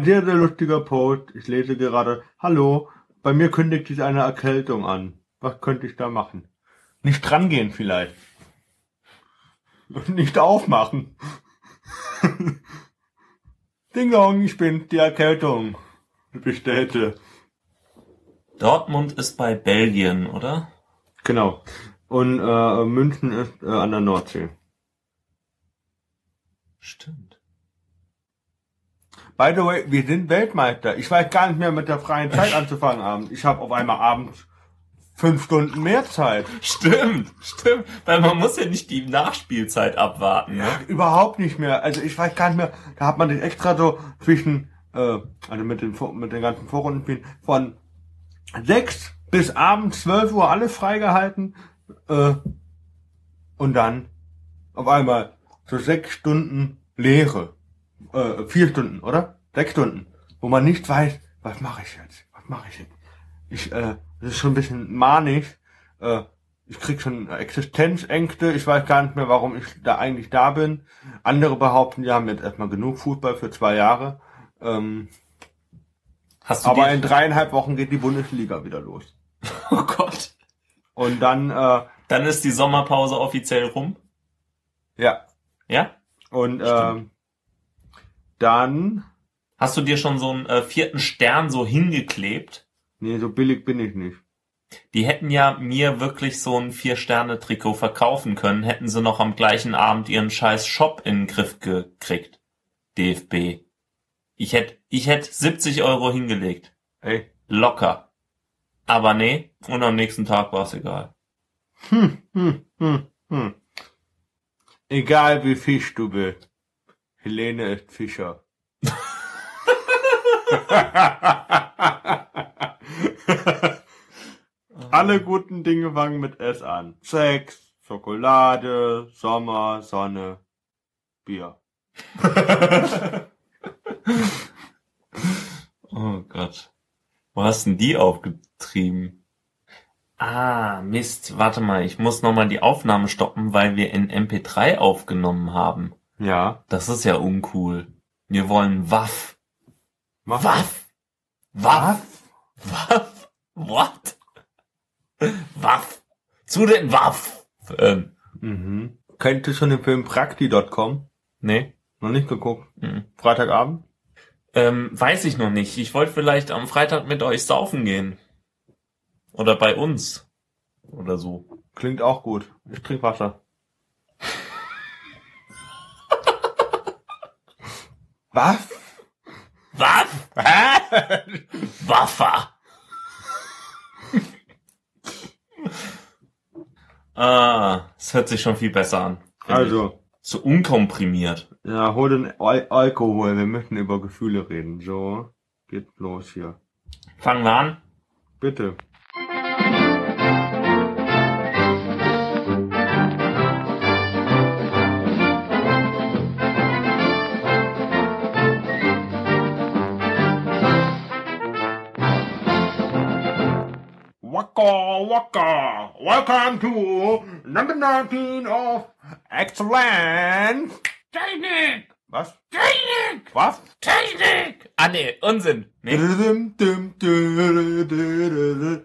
Sehr, sehr lustiger Post. Ich lese gerade, hallo, bei mir kündigt sich eine Erkältung an. Was könnte ich da machen? Nicht drangehen vielleicht. Nicht aufmachen. Ding dong, ich bin die Erkältung. Bestellte. Dortmund ist bei Belgien, oder? Genau. Und äh, München ist äh, an der Nordsee. Stimmt. By the way, wir sind Weltmeister. Ich weiß gar nicht mehr mit der freien Zeit anzufangen abends. Ich habe auf einmal abends fünf Stunden mehr Zeit. Stimmt, stimmt. Weil man muss ja nicht die Nachspielzeit abwarten. Ne? Ja, überhaupt nicht mehr. Also ich weiß gar nicht mehr. Da hat man sich extra so zwischen, äh, also mit den mit den ganzen Vorrundenspielen von sechs bis abends zwölf Uhr alles freigehalten. Äh, und dann auf einmal so sechs Stunden Leere. Äh, vier Stunden, oder? Sechs Stunden. Wo man nicht weiß, was mache ich jetzt? Was mache ich jetzt? Ich, äh, das ist schon ein bisschen manisch. Äh, ich krieg schon Existenzängste. Ich weiß gar nicht mehr, warum ich da eigentlich da bin. Andere behaupten, die haben jetzt erstmal genug Fußball für zwei Jahre. Ähm, Hast du aber in dreieinhalb Wochen geht die Bundesliga wieder los. Oh Gott. Und dann, äh, Dann ist die Sommerpause offiziell rum. ja. Ja? Und Stimmt. ähm, dann, Hast du dir schon so einen äh, vierten Stern so hingeklebt? nee, so billig bin ich nicht. Die hätten ja mir wirklich so ein Vier-Sterne-Trikot verkaufen können, hätten sie noch am gleichen Abend ihren scheiß Shop in den Griff gekriegt. DFB. Ich hätte, ich hätte 70 Euro hingelegt. Ey. Locker. Aber nee, und am nächsten Tag war es egal. Hm, hm, hm, hm. Egal wie Fisch du bist. Helene ist Fischer. Alle guten Dinge fangen mit S an. Sex, Schokolade, Sommer, Sonne, Bier. Oh Gott. Wo hast denn die aufgetrieben? Ah, Mist. Warte mal, ich muss nochmal die Aufnahme stoppen, weil wir in MP3 aufgenommen haben. Ja. Das ist ja uncool. Wir wollen Waff. Mach Waff. Waff. Waff. What? Waff. Zu den Waff. Ähm, Mhm. Kennt ihr schon den Film Prakti.com? nee. Noch nicht geguckt. Mhm. Freitagabend? Ähm, weiß ich noch nicht. Ich wollte vielleicht am Freitag mit euch saufen gehen. Oder bei uns. Oder so. Klingt auch gut. Ich trinke Wasser. Was? Waff. Hä? Waffer. ah, es hört sich schon viel besser an. Also, ich. So unkomprimiert. ja, hol den Al Alkohol. Wir möchten über Gefühle reden. So, geht los hier. Fangen wir an. Bitte. Waka. Welcome to number 19 of Excellence. Technik. Was? Technik. Was? Technik! Ah nee, Unsinn. Nee.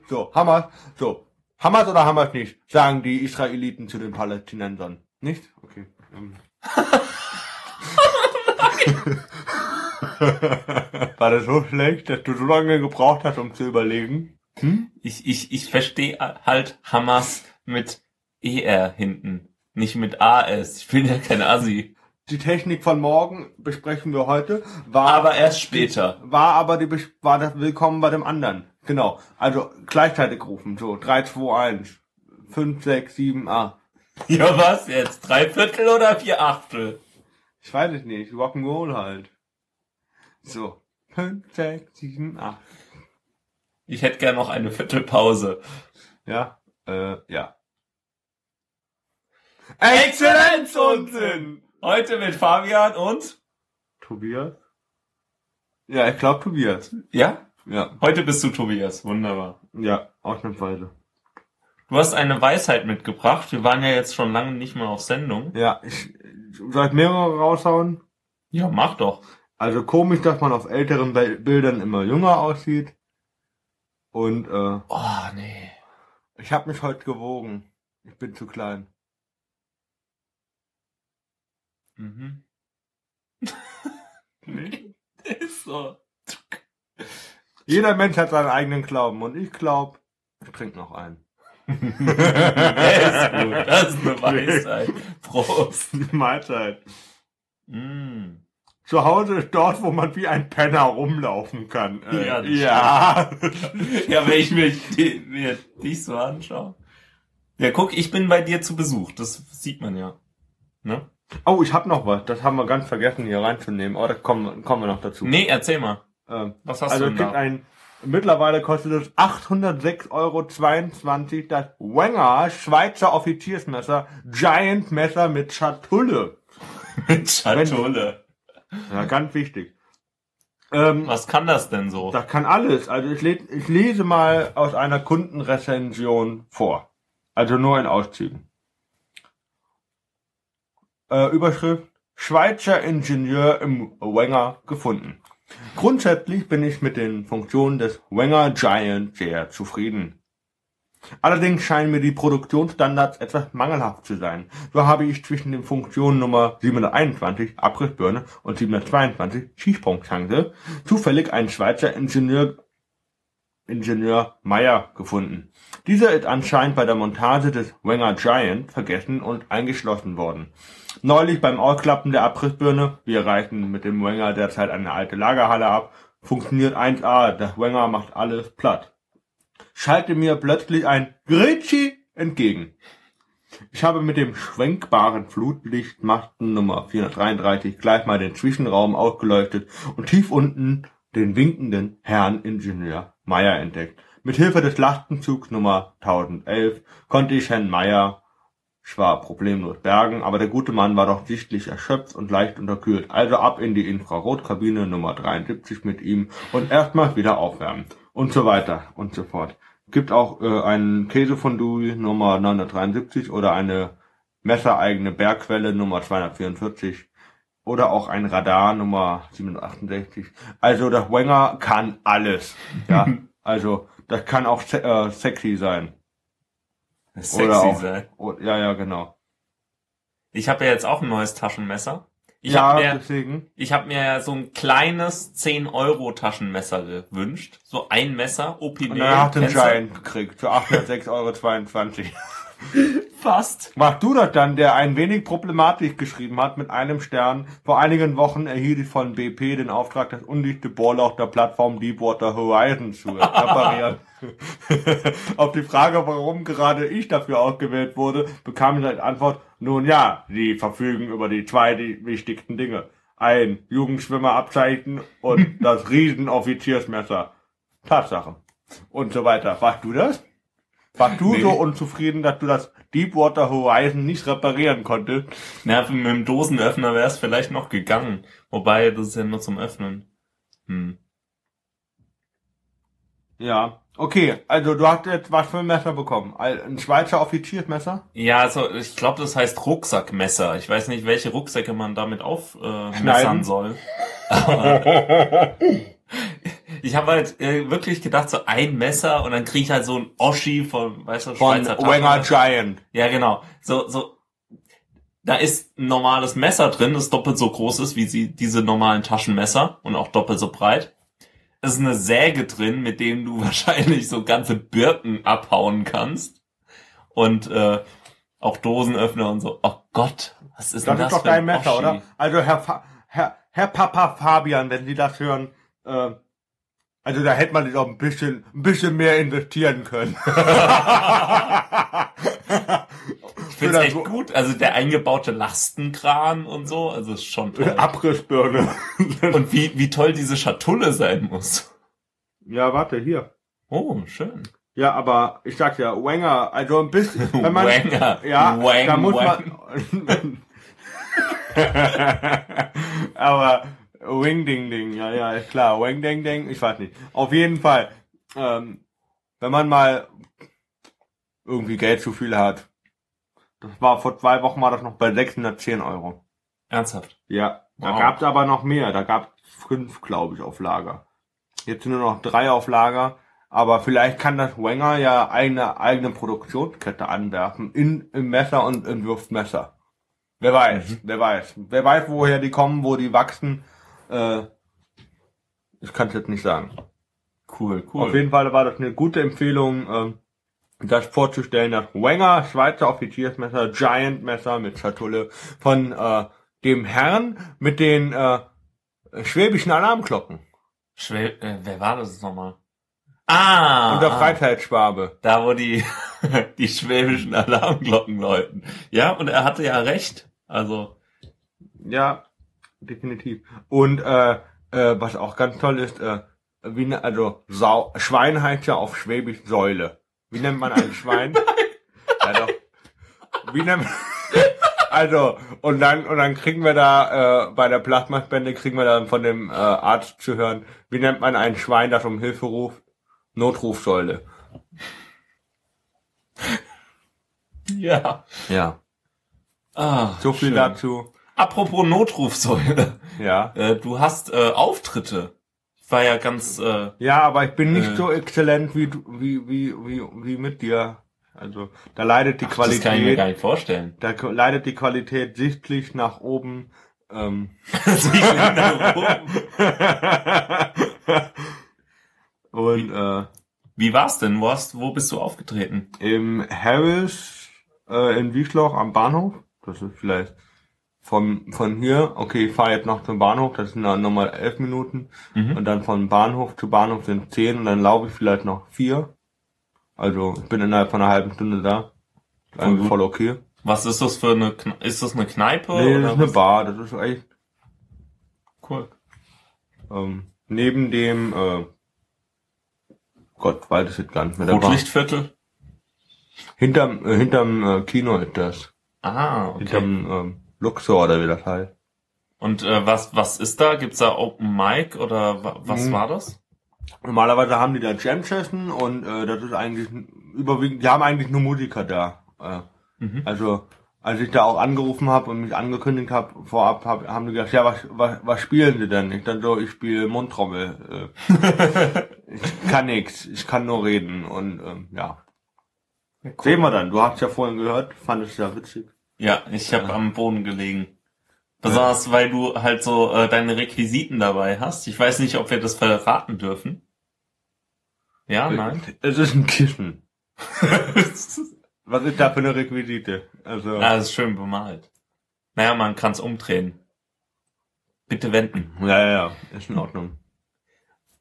So, Hamas, so. Hamas oder Hamas nicht, sagen die Israeliten zu den Palästinensern. Nicht? Okay. ähm. War das so schlecht, dass du so lange gebraucht hast, um zu überlegen? Hm? Ich, ich, ich verstehe halt Hamas mit ER hinten. Nicht mit AS. Ich bin ja kein Assi. Die Technik von morgen besprechen wir heute. War Aber erst später. War aber die war das Willkommen bei dem anderen. Genau. Also gleichzeitig rufen. So 3, 2, 1. 5, 6, 7, 8. Ja, was jetzt? Drei Viertel oder vier Achtel? Ich weiß es nicht. Rock'n'Roll halt. So. 5, 6, 7, 8. Ich hätte gern noch eine Viertelpause. Ja. Äh, ja. Exzellenzunsinn! Heute mit Fabian und? Tobias? Ja, ich glaube Tobias. Ja? Ja. Heute bist du Tobias. Wunderbar. Ja, ausnahmsweise. Du hast eine Weisheit mitgebracht. Wir waren ja jetzt schon lange nicht mehr auf Sendung. Ja, ich soll ich mehrere raushauen? Ja, mach doch. Also komisch, dass man auf älteren Bi- Bildern immer jünger aussieht. Und äh, Oh, nee. ich habe mich heute gewogen. Ich bin zu klein. Mhm. Ist so. Jeder Mensch hat seinen eigenen Glauben und ich glaube, ich trinke noch einen. Der ist gut. Das ist eine Weisheit. Prost. Mahlzeit. Mm. Zu Hause ist dort, wo man wie ein Penner rumlaufen kann. Äh, Ja, das ja. Ja, wenn ich mir, die- mir dich so anschaue. Ja, guck, ich bin bei dir zu Besuch. Das sieht man ja. Ne? Oh, ich habe noch was. Das haben wir ganz vergessen hier reinzunehmen. Oh, da kommen, kommen wir noch dazu. Nee, erzähl mal. Ähm, Was hast also du es denn gibt da? ein, mittlerweile kostet es 806,22 Euro das Wenger Schweizer Offiziersmesser Giant Messer mit Schatulle. Mit Schatulle. Ja, ganz wichtig. Ähm, Was kann das denn so? das kann alles. Also ich, le ich lese mal aus einer Kundenrezension vor. Also nur in Auszügen. Äh, Überschrift Schweizer Ingenieur im Wenger gefunden. Grundsätzlich bin ich mit den Funktionen des Wenger Giant sehr zufrieden. Allerdings scheinen mir die Produktionsstandards etwas mangelhaft zu sein. So habe ich zwischen den Funktionen Nummer 721 Abrissbirne und 722 Schießpunktzange zufällig einen Schweizer Ingenieur Ingenieur Meyer gefunden. Dieser ist anscheinend bei der Montage des Wenger Giant vergessen und eingeschlossen worden. Neulich beim Ausklappen der Abrissbirne, wir reichen mit dem Wenger derzeit eine alte Lagerhalle ab, funktioniert 1A, der Wenger macht alles platt. Schalte mir plötzlich ein Gritschi entgegen. Ich habe mit dem schwenkbaren Flutlichtmasten Nummer 433 gleich mal den Zwischenraum ausgeleuchtet und tief unten den winkenden Herrn Ingenieur Meyer entdeckt. Mit Hilfe des Lastenzugs Nummer 1011 konnte ich Herrn Meyer zwar problemlos bergen, aber der gute Mann war doch sichtlich erschöpft und leicht unterkühlt. Also ab in die Infrarotkabine Nummer 73 mit ihm und erstmal wieder aufwärmen. Und so weiter und so fort. Gibt auch äh, einen Käsefondue Nummer 973 oder eine messereigene Bergquelle Nummer 244 oder auch ein Radar Nummer 768. Also der Wenger kann alles. Ja, also das kann auch se äh, sexy sein. Sexy oder auch, sein. Oh, ja, ja, genau. Ich habe ja jetzt auch ein neues Taschenmesser. Ich ja, habe mir, deswegen. ich hab mir ja so ein kleines 10 Euro Taschenmesser gewünscht. So ein Messer, Opinel. Und dann hat den? Giant gekriegt für 806,22 Euro. Fast. Mach du das dann, der ein wenig problematisch geschrieben hat mit einem Stern. Vor einigen Wochen erhielt ich von BP den Auftrag, das undichte Bohrloch der Plattform Deepwater Horizon zu reparieren. Auf die Frage, warum gerade ich dafür ausgewählt wurde, bekam ich als Antwort, nun ja, sie verfügen über die zwei wichtigsten Dinge. Ein Jugendschwimmerabzeichen und das Riesenoffiziersmesser. Tatsache. Und so weiter. Warst du das? Warst du Nee. so unzufrieden, dass du das Deepwater Horizon nicht reparieren konntest? Na, mit dem Dosenöffner wäre es vielleicht noch gegangen. Wobei, das ist ja nur zum Öffnen. Hm. Ja. Okay, also du hast jetzt was für ein Messer bekommen? Ein Schweizer Offiziersmesser? Ja, also ich glaube, das heißt Rucksackmesser. Ich weiß nicht, welche Rucksäcke man damit aufmessern äh, soll. Aber ich habe halt äh, wirklich gedacht, so ein Messer und dann kriege ich halt so ein Oschi von, weißt du, Von Schweizer Wenger. Giant. Ja, genau. So, so. Da ist ein normales Messer drin, das doppelt so groß ist wie sie, diese normalen Taschenmesser und auch doppelt so breit. Es ist eine Säge drin, mit dem du wahrscheinlich so ganze Birken abhauen kannst. Und äh, auch Dosenöffner und so. Oh Gott, was ist Das denn ist das doch für ein dein Messer, oder? Also Herr, Fa Herr, Herr Papa Fabian, wenn Sie das hören, äh, also da hätte man doch ein bisschen, ein bisschen mehr investieren können. Ich find's echt gut. Also der eingebaute Lastenkran und so, also ist schon toll. Abrissbirne. Und wie, wie toll diese Schatulle sein muss. ja, warte, hier. Oh, schön. Ja, aber ich sag ja, Wenger, also ein bisschen, wenn man, Wanger. ja, Wang, da muss wang. man, aber Wing Ding Ding, ja, ja, ist klar, Wang Ding Ding, ich weiß nicht. Auf jeden Fall, ähm, wenn man mal irgendwie Geld zu viel hat, das war vor zwei Wochen war das noch bei 610 Euro. Ernsthaft. Ja, da Wow. gab's aber noch mehr, da gab's fünf, glaube ich, auf Lager. Jetzt sind nur noch drei auf Lager. Aber vielleicht kann das Wenger ja eine eigene Produktionskette anwerfen in, im Messer und im Würfmesser. Wer weiß, Mhm. wer weiß. Wer weiß, woher die kommen, wo die wachsen. Äh, ich kann es jetzt nicht sagen. Cool, cool. Auf jeden Fall war das eine gute Empfehlung, ähm, das vorzustellen, das Wenger Schweizer Offiziersmesser, Giant Messer mit Schatulle von äh, dem Herrn mit den äh, schwäbischen Alarmglocken Schwä äh, wer war das nochmal? Ah! und der ah. Freizeitschwabe. Da, wo die, die schwäbischen Alarmglocken läuten. Ja, und er hatte ja recht. Also, Ja, definitiv. Und äh, äh, was auch ganz toll ist, äh, wie ne, also Sau Schwein heißt ja auf Schwäbisch Säule. Wie nennt man ein Schwein? ja doch. Wie nennt Also, und dann, und dann kriegen wir da, äh, bei der Plasmaspende kriegen wir dann von dem äh, Arzt zu hören, wie nennt man ein Schwein, das um Hilfe ruft? Notrufsäule. ja. Ja. Ah, So viel schön. dazu. Apropos Notrufsäule. Ja. Äh, du hast äh, Auftritte. Ich war ja ganz, äh, Ja, aber ich bin nicht Äh. so exzellent wie, du- wie, wie, wie, wie mit dir. Also, da leidet die das kann ich mir gar Qualität, nicht vorstellen. da leidet die Qualität sichtlich nach oben. Ähm. Sicher nach oben. Und äh, Wie war's denn? Wo, hast, wo bist du aufgetreten? im Harris äh, in Wiesloch am Bahnhof, das ist vielleicht von, von hier, okay, ich fahre jetzt noch zum Bahnhof, das sind dann nochmal elf Minuten. Mhm. Und dann von Bahnhof zu Bahnhof sind zehn und dann laufe ich vielleicht noch vier. Also ich bin innerhalb von einer halben Stunde da. Voll Eigentlich gut. voll okay. Was ist das für eine, Kne ist das eine Kneipe? Nee, das ist eine was? Bar, das ist echt Cool. ähm, neben dem äh, Gott, weiß ich jetzt gar nicht mehr. Rotlichtviertel? Hinterm, äh, hinterm äh, Kino ist das. Ah, okay. Hinterm ähm, Luxor oder wie das heißt. Und äh, was was ist da? Gibt's da Open Mic oder wa was Mhm. war das? Normalerweise haben die da Jam Session und äh, das ist eigentlich überwiegend, die haben eigentlich nur Musiker da. Äh, Mhm. Also als ich da auch angerufen habe und mich angekündigt habe vorab, hab, haben die gesagt, ja was, was, was spielen sie denn? Ich dann so, ich spiele Mundtrommel. Äh, ich kann nix, ich kann nur reden und ähm, ja. Sehen wir dann. Du hast ja vorhin gehört, fand es ja witzig. Ja, ich habe Ja. am Boden gelegen. Besonders weil du halt so äh, deine Requisiten dabei hast. Ich weiß nicht, ob wir das verraten dürfen. Ja, nein. Es ist ein Kissen. Was ist da für eine Requisite? Also ah, ist schön bemalt. Naja, man kann's umdrehen. Bitte wenden. ja, ja, ja, ist in Ordnung.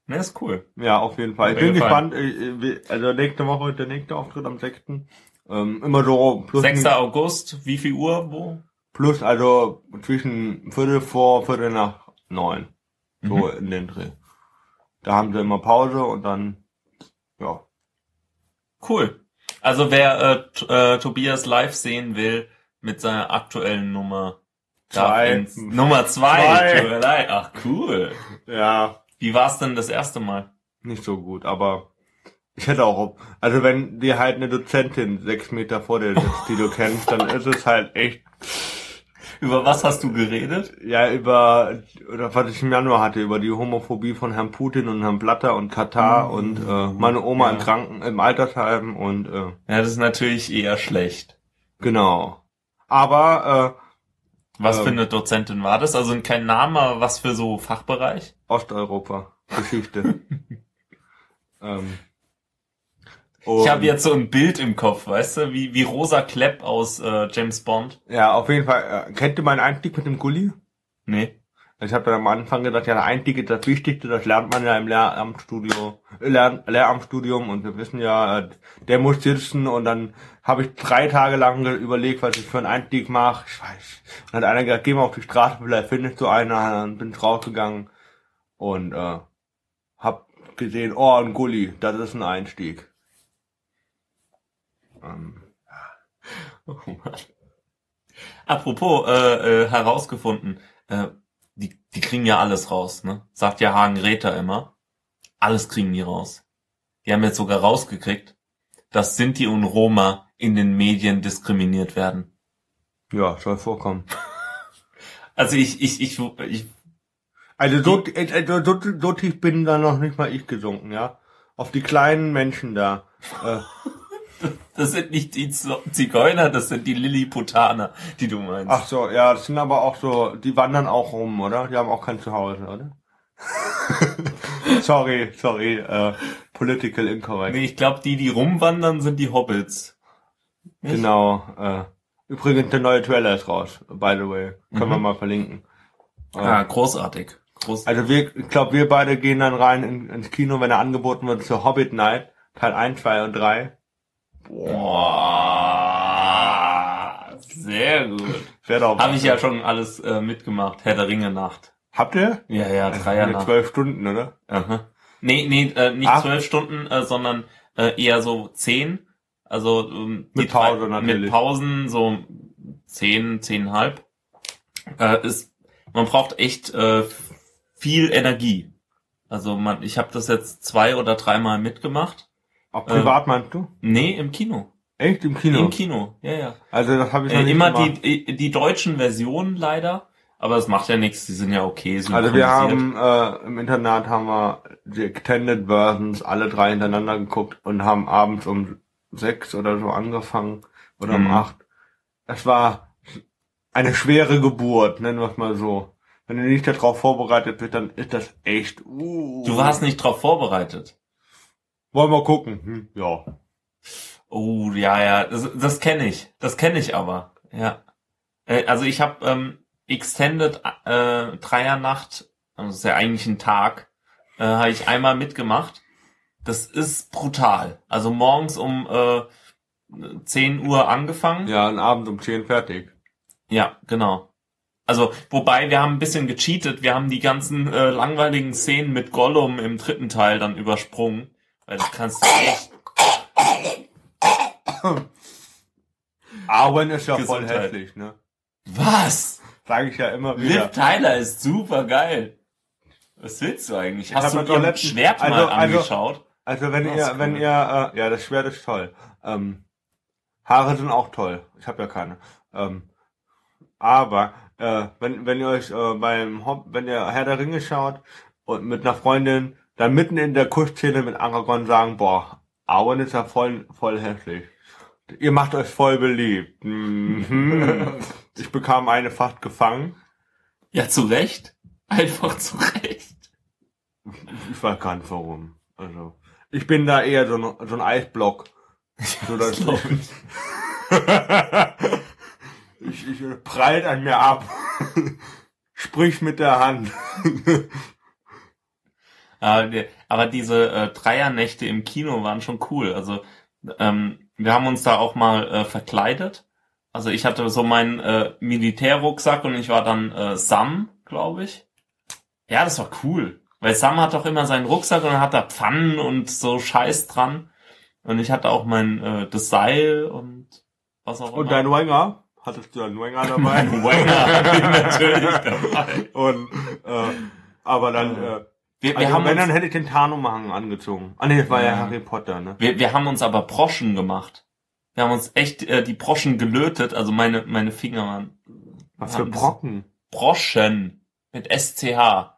Ne, ist cool. Ja, auf jeden Fall. Ich Hat mir bin gefallen. gespannt. Ich- ich- Also nächste Woche der nächste Auftritt am 6. Ähm, immer so plus, 6. August, wie viel Uhr, wo? plus also zwischen Viertel vor, Viertel nach neun. So Mhm. in den Dreh. Da haben sie immer Pause und dann, ja. Cool. Also wer äh, äh, Tobias live sehen will mit seiner aktuellen Nummer. Zwei. Nummer zwei. Zwei. Ach cool. Ja, Wie war's denn das erste Mal? nicht so gut, aber ich hätte auch, also wenn dir halt eine Dozentin sechs Meter vor dir sitzt, die du kennst, dann ist es halt echt Über was hast du geredet? Ja, über, oder was ich im Januar hatte, über die Homophobie von Herrn Putin und Herrn Blatter und Katar Oh, und äh, meine Oma ja. im Kranken, im Altersheim und äh, Ja, das ist natürlich eher schlecht. genau. Aber Was Ähm. für eine Dozentin war das? Also kein Name, aber was für so Fachbereich? äh, Osteuropa, Geschichte. ähm, Ich habe und- jetzt so ein Bild im Kopf, weißt du, wie, wie Rosa Klepp aus äh, James Bond. Ja, auf jeden Fall. Äh, kennt ihr meinen Einstieg mit dem Gulli? Nee. Ich habe dann am Anfang gesagt, ja, der Einstieg ist das Wichtigste, das lernt man ja im Lehramtsstudio, äh, Lern, Lehramtsstudium und wir wissen ja, äh, der muss sitzen und dann habe ich drei Tage lang überlegt, was ich für einen Einstieg mache. Ich weiß. Und dann hat einer gesagt, geh mal auf die Straße, vielleicht findest du einen, dann bin ich rausgegangen und äh, hab gesehen, oh, ein Gulli, das ist ein Einstieg. Ähm, Oh Mann. Apropos, äh, äh, herausgefunden, äh, die, die kriegen ja alles raus, ne? Sagt ja Hagen Räther immer. Alles kriegen die raus. Die haben jetzt sogar rausgekriegt, dass Sinti und Roma in den Medien diskriminiert werden. ja, soll vorkommen. Also ich, ich, ich, ich Also so, äh, so, so, so tief bin da noch nicht mal ich gesunken, ja. Auf die kleinen Menschen da. Äh, Das sind nicht die Zigeuner, das sind die Lilliputaner, die du meinst. ach so, ja, das sind aber auch so, die wandern auch rum, oder? Die haben auch kein Zuhause, oder? sorry, sorry, äh, political incorrect. Nee, ich glaube, die, die rumwandern, sind die Hobbits. Nicht? Genau. Äh, übrigens, der neue Trailer ist raus, by the way. Können wir Mhm. mal verlinken. Äh, Ah, großartig. Groß Also wir, ich glaube, wir beide gehen dann rein in, ins Kino, wenn er angeboten wird zur Hobbit Night, Teil 1, 2 und 3. Boah, sehr gut. Habe ich ja schon alles äh, mitgemacht. Herr der Ringe Nacht. Habt ihr? Ja, ja, Mit Dreiernacht. zwölf Stunden, oder? Aha. Nee, nee, äh, nicht Ach. zwölf Stunden, äh, sondern äh, eher so zehn. Also ähm, Mit die drei- Pause natürlich. Mit Pausen so zehn, zehnhalb. Äh, ist, man braucht echt äh, viel Energie. Also man, ich habe das jetzt zwei oder dreimal mitgemacht. Auch privat meinst du? Nee, im Kino. Echt im Kino? Im Kino, ja, ja. Also das habe ich noch Äh, nicht immer gemacht. die, die deutschen Versionen leider, aber das macht ja nichts, die sind ja okay. Also wir haben äh, im Internat haben wir die Extended Versions alle drei hintereinander geguckt und haben abends um sechs oder so angefangen oder um Mhm. acht. Es war eine schwere Geburt, nennen wir es mal so. Wenn du nicht darauf vorbereitet bist, dann ist das echt. Uh, Du warst nicht drauf vorbereitet. Wollen wir gucken? Hm, ja. Oh, ja, ja, das, das kenne ich. Das kenne ich aber. Ja. Äh, also ich habe ähm, Extended äh, Dreiernacht, also das ist ja eigentlich ein Tag, äh, habe ich einmal mitgemacht. Das ist brutal. Also morgens um äh, 10 Uhr angefangen. Ja, ein Abend um zehn fertig. Ja, genau. Also, wobei wir haben ein bisschen gecheatet, wir haben die ganzen äh, langweiligen Szenen mit Gollum im dritten Teil dann übersprungen. Weil das kannst du echt. Arwen ist ja voll hässlich, ne? Was? Sage ich ja immer Liv wieder. Tyler ist super geil. Was willst du eigentlich? Ich Hast du ihr letztens- Schwert mal also- also- angeschaut? Also wenn Das ihr, ist wenn cool. ihr, äh, ja, das Schwert ist toll. Ähm, Haare sind auch toll. Ich habe ja keine. Ähm, aber äh, wenn wenn ihr euch äh, beim Hob wenn ihr Herr der Ringe schaut und mit einer Freundin dann mitten in der Kussszene mit Aragorn sagen, boah, Arwen ist ja voll voll hässlich. Ihr macht euch voll beliebt. Mhm. ich bekam eine fast gefangen. Ja, zu Recht. Einfach zu Recht. Ich weiß gar nicht warum. Also ich bin da eher so ein, so ein Eisblock. So, dass glaub ich, ich prallt an mir ab. Sprich mit der Hand. Aber, die- aber diese äh, Dreiernächte im Kino waren schon cool. Also ähm, wir haben uns da auch mal äh, verkleidet. Also ich hatte so meinen äh, Militärrucksack und ich war dann äh, Sam, glaube ich. Ja, das war cool. Weil Sam hat doch immer seinen Rucksack und hat er Pfannen und so Scheiß dran. Und ich hatte auch mein äh, das Seil und was auch Und immer. dein Wenger? Hattest du einen Wenger dabei? Mein Wenger hatte ich natürlich dabei. Und, äh, aber dann, äh, Wir, wir, also haben wenn, dann uns, hätte ich den Tarnumhang angezogen. Ah nee, das war ja Ja. Harry Potter, ne? wir, wir haben uns aber Broschen gemacht. Wir haben uns echt äh, die Broschen gelötet. Also meine, meine Finger waren Was für Brocken. Broschen mit SCH.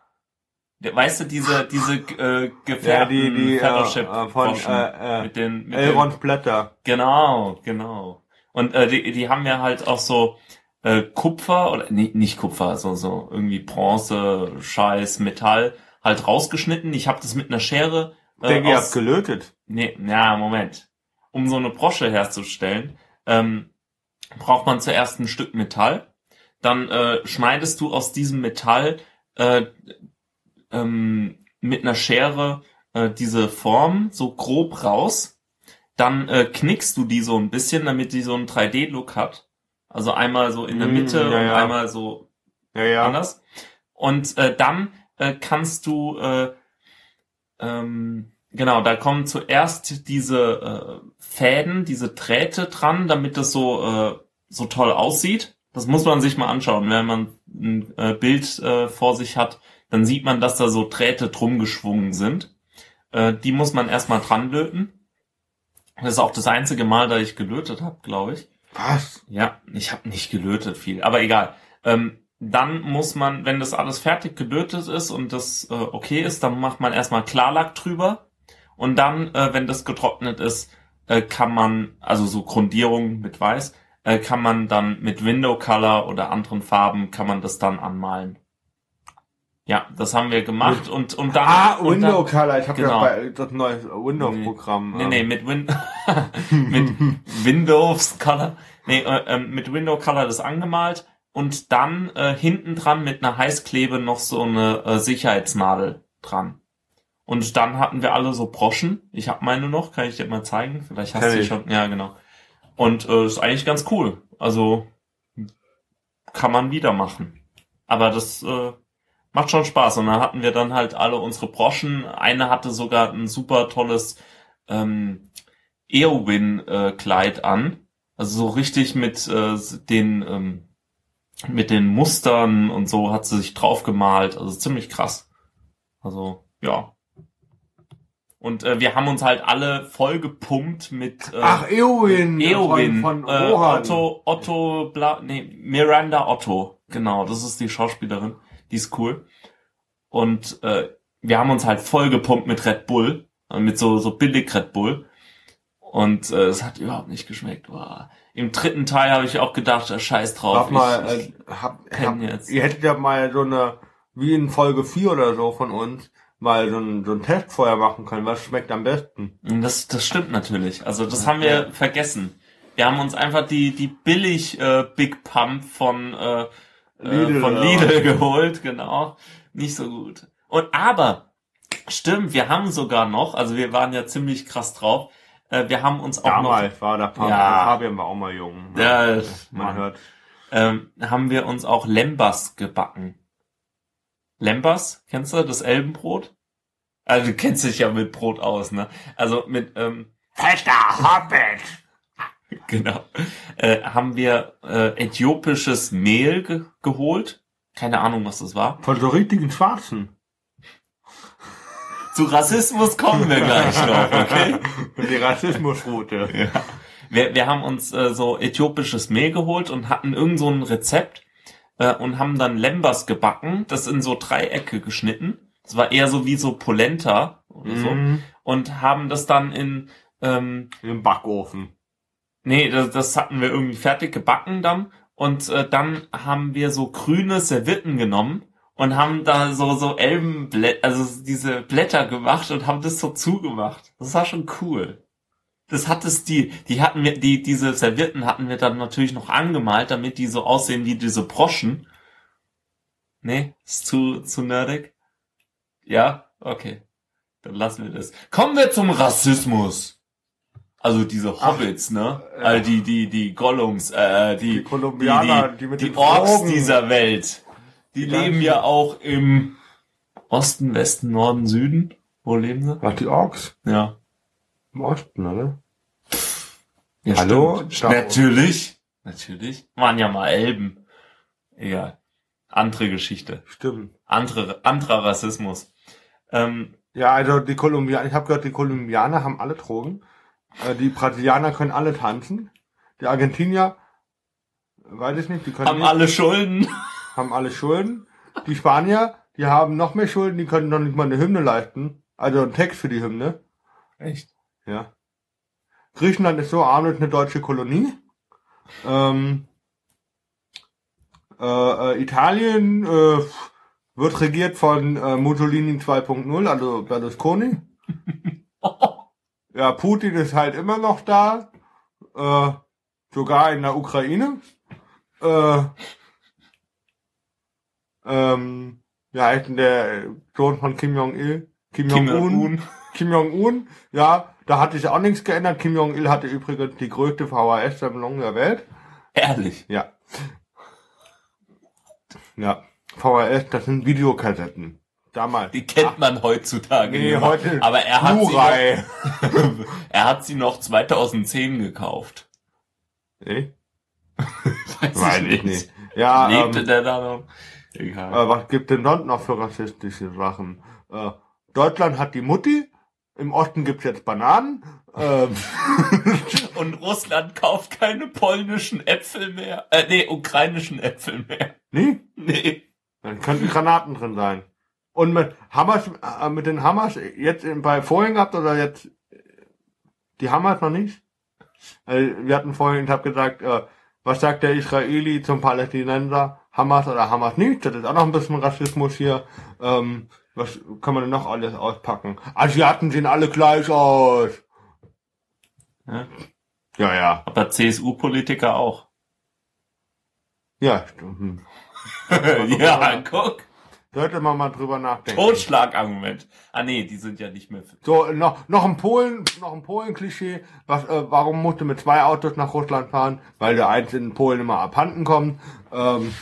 Weißt du, diese, diese äh, Ja, gefärbten die, die, äh, Fellowship äh, von, äh, äh, mit den, mit den Elrons Blätter. Genau, genau. Und äh, die, die haben ja halt auch so äh, Kupfer oder nee, nicht Kupfer, so so irgendwie Bronze, Scheiß, Metall halt rausgeschnitten. Ich habe das mit einer Schere Ich denke, ihr habt gelötet. nee, na Moment. Um so eine Brosche herzustellen, ähm, braucht man zuerst ein Stück Metall. Dann äh, schneidest du aus diesem Metall äh, ähm, mit einer Schere äh, diese Form so grob raus. Dann äh, knickst du die so ein bisschen, damit die so einen 3D-Look hat. Also einmal so in der Mm, Mitte ja, und ja. einmal so Ja, ja. anders. Und äh, dann äh, kannst du äh, ähm, genau, da kommen zuerst diese äh, Fäden, diese Drähte dran, damit das so äh, so toll aussieht. Das muss man sich mal anschauen, wenn man ein äh, Bild äh, vor sich hat, dann sieht man, dass da so Drähte drum geschwungen sind. Äh, die muss man erstmal dran löten. Das ist auch das einzige Mal, da ich gelötet habe, glaube ich. Was? Ja, ich habe nicht gelötet viel, aber egal. Ähm, dann muss man, wenn das alles fertig gelötet ist und das äh, okay ist, dann macht man erstmal Klarlack drüber. Und dann, äh, wenn das getrocknet ist, äh, kann man, also so Grundierung mit Weiß, äh, kann man dann mit Window Color oder anderen Farben, kann man das dann anmalen. Ja, das haben wir gemacht und, und dann... Ah, und Window dann, Color. Ich habe genau. ja bei das neue Windows-Programm. Nee, ähm, nee, mit, Win mit Windows Color. Nee, äh, ähm, mit Window Color das angemalt und dann äh, hinten dran mit einer Heißklebe noch so eine äh, Sicherheitsnadel dran. Und dann hatten wir alle so Broschen. Ich habe meine noch, kann ich dir mal zeigen. Vielleicht hast du ich. schon. Ja, genau. Und äh, ist eigentlich ganz cool. Also kann man wieder machen. Aber das äh, macht schon Spaß. Und dann hatten wir dann halt alle unsere Broschen. Eine hatte sogar ein super tolles ähm, Eowyn-Kleid an. Also so richtig mit äh, den ähm, mit den Mustern und so hat sie sich drauf gemalt. Also ziemlich krass. Also ja. Und äh, wir haben uns halt alle voll gepumpt mit äh, Ach, Eowyn. Eowyn, Von, von äh. Otto, Otto, Bla, nee, Miranda Otto, genau, das ist die Schauspielerin, die ist cool. Und äh, wir haben uns halt voll gepumpt mit Red Bull, äh, mit so so billig Red Bull. Und äh, es hat überhaupt nicht geschmeckt. Boah. Im dritten Teil habe ich auch gedacht, äh, scheiß drauf. Sag mal, ich, äh, hab, hab, jetzt. ihr hättet ja mal so eine, wie in Folge 4 oder so von uns, mal so ein, so ein Test vorher machen können. Was schmeckt am besten? Das, das stimmt natürlich. Also das haben wir vergessen. Wir haben uns einfach die, die billig äh, Big Pump von, äh, Lidl, äh, von ja. Lidl geholt, genau. Nicht so gut. Und aber, stimmt, wir haben sogar noch, also wir waren ja ziemlich krass drauf, äh, wir haben uns auch Damals war der Fabian, Ja. Fabian war auch mal jung. noch, ja, Man Mann, hört. ähm, haben wir uns auch Lembas gebacken. Lembas, kennst du das Elbenbrot? Also du kennst dich ja mit Brot aus, ne? Also mit, ähm, Fetter Hobbit! Genau. Äh, haben wir äh, äthiopisches Mehl ge geholt. Keine Ahnung, was das war. Von so richtigen Schwarzen. Zu Rassismus kommen wir gleich noch, okay? Die Rassismusroute. Ja. Wir, wir haben uns äh, so äthiopisches Mehl geholt und hatten irgend so ein Rezept äh, und haben dann Lembas gebacken, das in so Dreiecke geschnitten. Das war eher so wie so Polenta oder so. Mhm. Und haben das dann in ähm, Im Backofen. Nee, das, das hatten wir irgendwie fertig gebacken dann. Und äh, dann haben wir so grüne Servietten genommen und haben da so, so Elbenblätter, also diese Blätter gemacht und haben das so zugemacht. Das war schon cool. Das hat es die, die hatten wir, die, diese Servietten hatten wir dann natürlich noch angemalt, damit die so aussehen wie diese Broschen. Nee, ist zu, zu nerdig. Ja, okay. Dann lassen wir das. Kommen wir zum Rassismus. Also diese Hobbits, ne? äh. Also die, die, die Gollums, äh, die, Die Kolumbianer, die, die die den Orks Drogen. dieser Welt. Die Die leben ja auch im Osten, Westen, Norden, Süden. Wo leben sie? Was die Orks? Ja. Im Osten, oder? ja Hallo? Natürlich. Natürlich. Waren ja mal Elben. Egal. Andere Geschichte. Stimmt. Andere, anderer Rassismus. Ähm, Ja, also die Kolumbianer, ich habe gehört, die Kolumbianer haben alle Drogen. Äh, die Brasilianer können alle tanzen. Die Argentinier, weiß ich nicht, die können haben alle Schulden. Haben alle Schulden. Die Spanier, die haben noch mehr Schulden, die können noch nicht mal eine Hymne leisten. Also einen Text für die Hymne. Echt? Ja. Griechenland ist so arm, ist eine deutsche Kolonie. Ähm, äh, äh, Italien äh, wird regiert von äh, Mussolini 2.0, also Berlusconi. Ja, Putin ist halt immer noch da, äh, sogar in der Ukraine. Äh, ähm, ja, der Sohn von Kim Jong-il? Kim Jong-un. Kim Jong-un, ja, da hat sich auch nichts geändert. Kim Jong-il hatte übrigens die größte VHS-Sammlung der Welt. Ehrlich. Ja. Ja. VHS, das sind Videokassetten. Damals. Die kennt man heutzutage Nee, nicht heute Aber er hat, sie noch, er hat sie noch 2010 gekauft. Nee? Weiß, Weiß ich nicht. Ja, Lebte ähm, der da noch? Egal. äh, was gibt denn dort noch für rassistische Sachen? Äh, Deutschland hat die Mutti, Im Osten gibt's jetzt Bananen. Ähm, Und Russland kauft keine polnischen Äpfel mehr. Äh, nee, ukrainischen Äpfel mehr. nee, Nee. dann könnten Granaten drin sein. Und mit Hammers, äh, mit den Hammers jetzt bei vorhin gehabt oder jetzt die Hammers noch nicht? Also, wir hatten vorhin, ich habe gesagt, äh, was sagt der Israeli zum Palästinenser? Hamas oder Hamas nicht? Das ist auch noch ein bisschen Rassismus hier. Ähm, was kann man denn noch alles auspacken? Asiaten sehen alle gleich aus. Ja. Ja, ja. Aber CSU-Politiker auch. Ja, stimmt. ja, guck. Sollte man mal drüber nachdenken. Totschlagargument. Ah nee, die sind ja nicht mehr. So, noch, noch ein Polen, noch ein Polen-Klischee. Was, äh, warum musste mit zwei Autos nach Russland fahren? Weil der eins in Polen immer abhanden kommt. Ähm,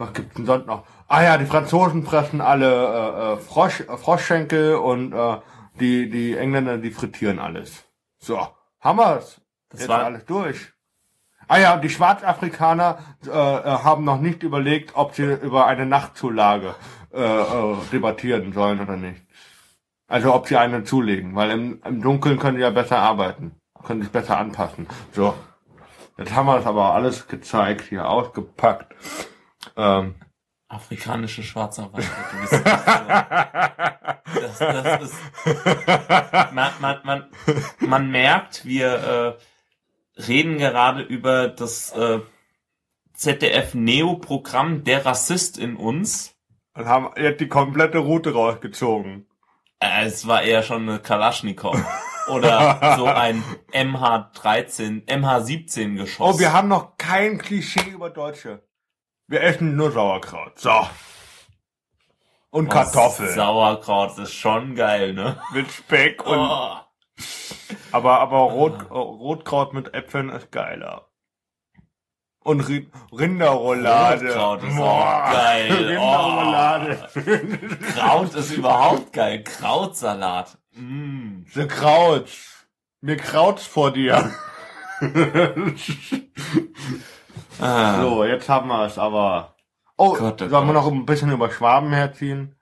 was gibt's denn sonst noch? Ah ja, die Franzosen fressen alle äh, äh, Frosch, äh, Froschschenkel und äh, die, die Engländer, die frittieren alles. So, haben wir's. Das Jetzt war- alles durch. Ah ja, und die Schwarzafrikaner äh, äh, haben noch nicht überlegt, ob sie über eine Nachtzulage äh, äh, debattieren sollen oder nicht. Also ob sie eine zulegen, weil im, im Dunkeln können die ja besser arbeiten, können sich besser anpassen. So, jetzt haben wir das aber alles gezeigt, hier ausgepackt. Ähm, Afrikanische Schwarzarbeiter. Du bist nicht so. Das, das ist, man, man, man, man merkt, wir äh, reden gerade über das äh, ZDF-Neo-Programm Der Rassist in uns. und haben jetzt die komplette Route rausgezogen. Äh, es war eher schon eine Kalaschnikow. Oder so ein MH13, MH17 Geschoss. Oh, wir haben noch kein Klischee über Deutsche. Wir essen nur Sauerkraut. So. Und Oh, Kartoffeln. Sauerkraut ist schon geil, ne? mit Speck und Oh. Aber, aber Rot, Rotkraut mit Äpfeln ist geiler. Und Ri- Rinderroulade. Rotkraut ist Boah, auch geil. Rinderroulade. Kraut ist überhaupt geil. Krautsalat. Mm. The Kraut. Mir kraut's vor dir. Ah. so, jetzt haben wir es aber. Oh, Gott, oh sollen wir Gott. noch ein bisschen über Schwaben herziehen?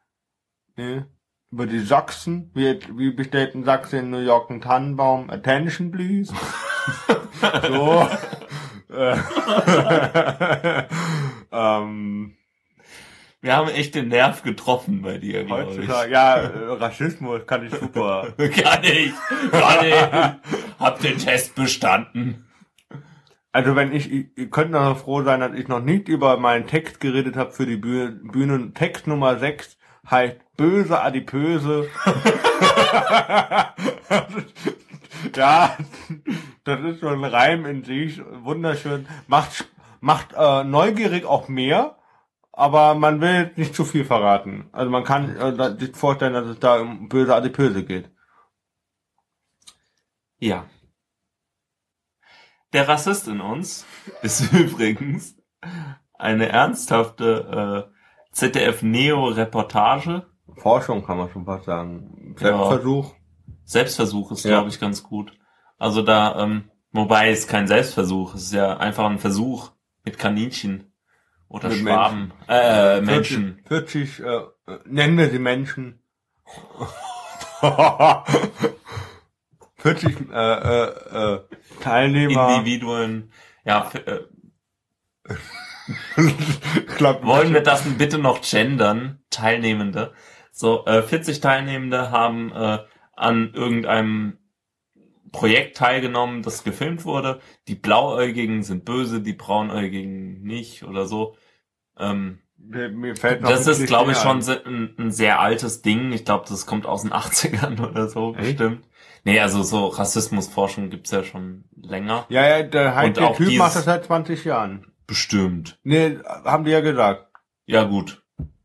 Nee. Über die Sachsen? Wie, wie bestellt in Sachsen in New York ein Tannenbaum? Attention, please. so. Äh, ähm, Wir haben echt den Nerv getroffen bei dir, glaube ich. ja, Rassismus kann ich super. Kann ich. Kann ich. Hab den Test bestanden. Also wenn ich, ihr könnt noch froh sein, dass ich noch nicht über meinen Text geredet habe für die Bühne. Bühnen. Text Nummer 6 heißt Böse Adipöse. ja, das ist so ein Reim in sich, wunderschön. Macht, macht äh, neugierig auch mehr, aber man will nicht zu viel verraten. Also man kann äh, sich vorstellen, dass es da um böse Adipöse geht. Ja. Der Rassist in uns ist übrigens eine ernsthafte äh, ZDF-Neo-Reportage. Forschung kann man schon fast sagen. Ja. Selbstversuch. Selbstversuch ist, Ja. glaube ich, ganz gut. Also da, ähm, wobei es kein Selbstversuch, es ist ja einfach ein Versuch mit Kaninchen oder Mit Schwaben, äh, 40, Menschen. 40, äh, äh, nennen wir sie Menschen. 40 äh, äh, äh, Teilnehmer. Individuen. Ja, äh, glaub, wollen wir das denn bitte noch gendern? Teilnehmende. So, äh, 40 Teilnehmende haben äh, an irgendeinem Projekt teilgenommen, das gefilmt wurde. Die Blauäugigen sind böse, die Braunäugigen nicht oder so. Ähm, Mir, mir fällt noch das ist, glaube ich, schon ein, ein sehr altes Ding. Ich glaube, das kommt aus den 80ern oder so, Echt? bestimmt. Nee, also so Rassismusforschung gibt's ja schon länger. Ja, ja, der, Typ dieses- macht das seit 20 Jahren. Bestimmt. Nee, haben die ja gesagt. Ja, gut.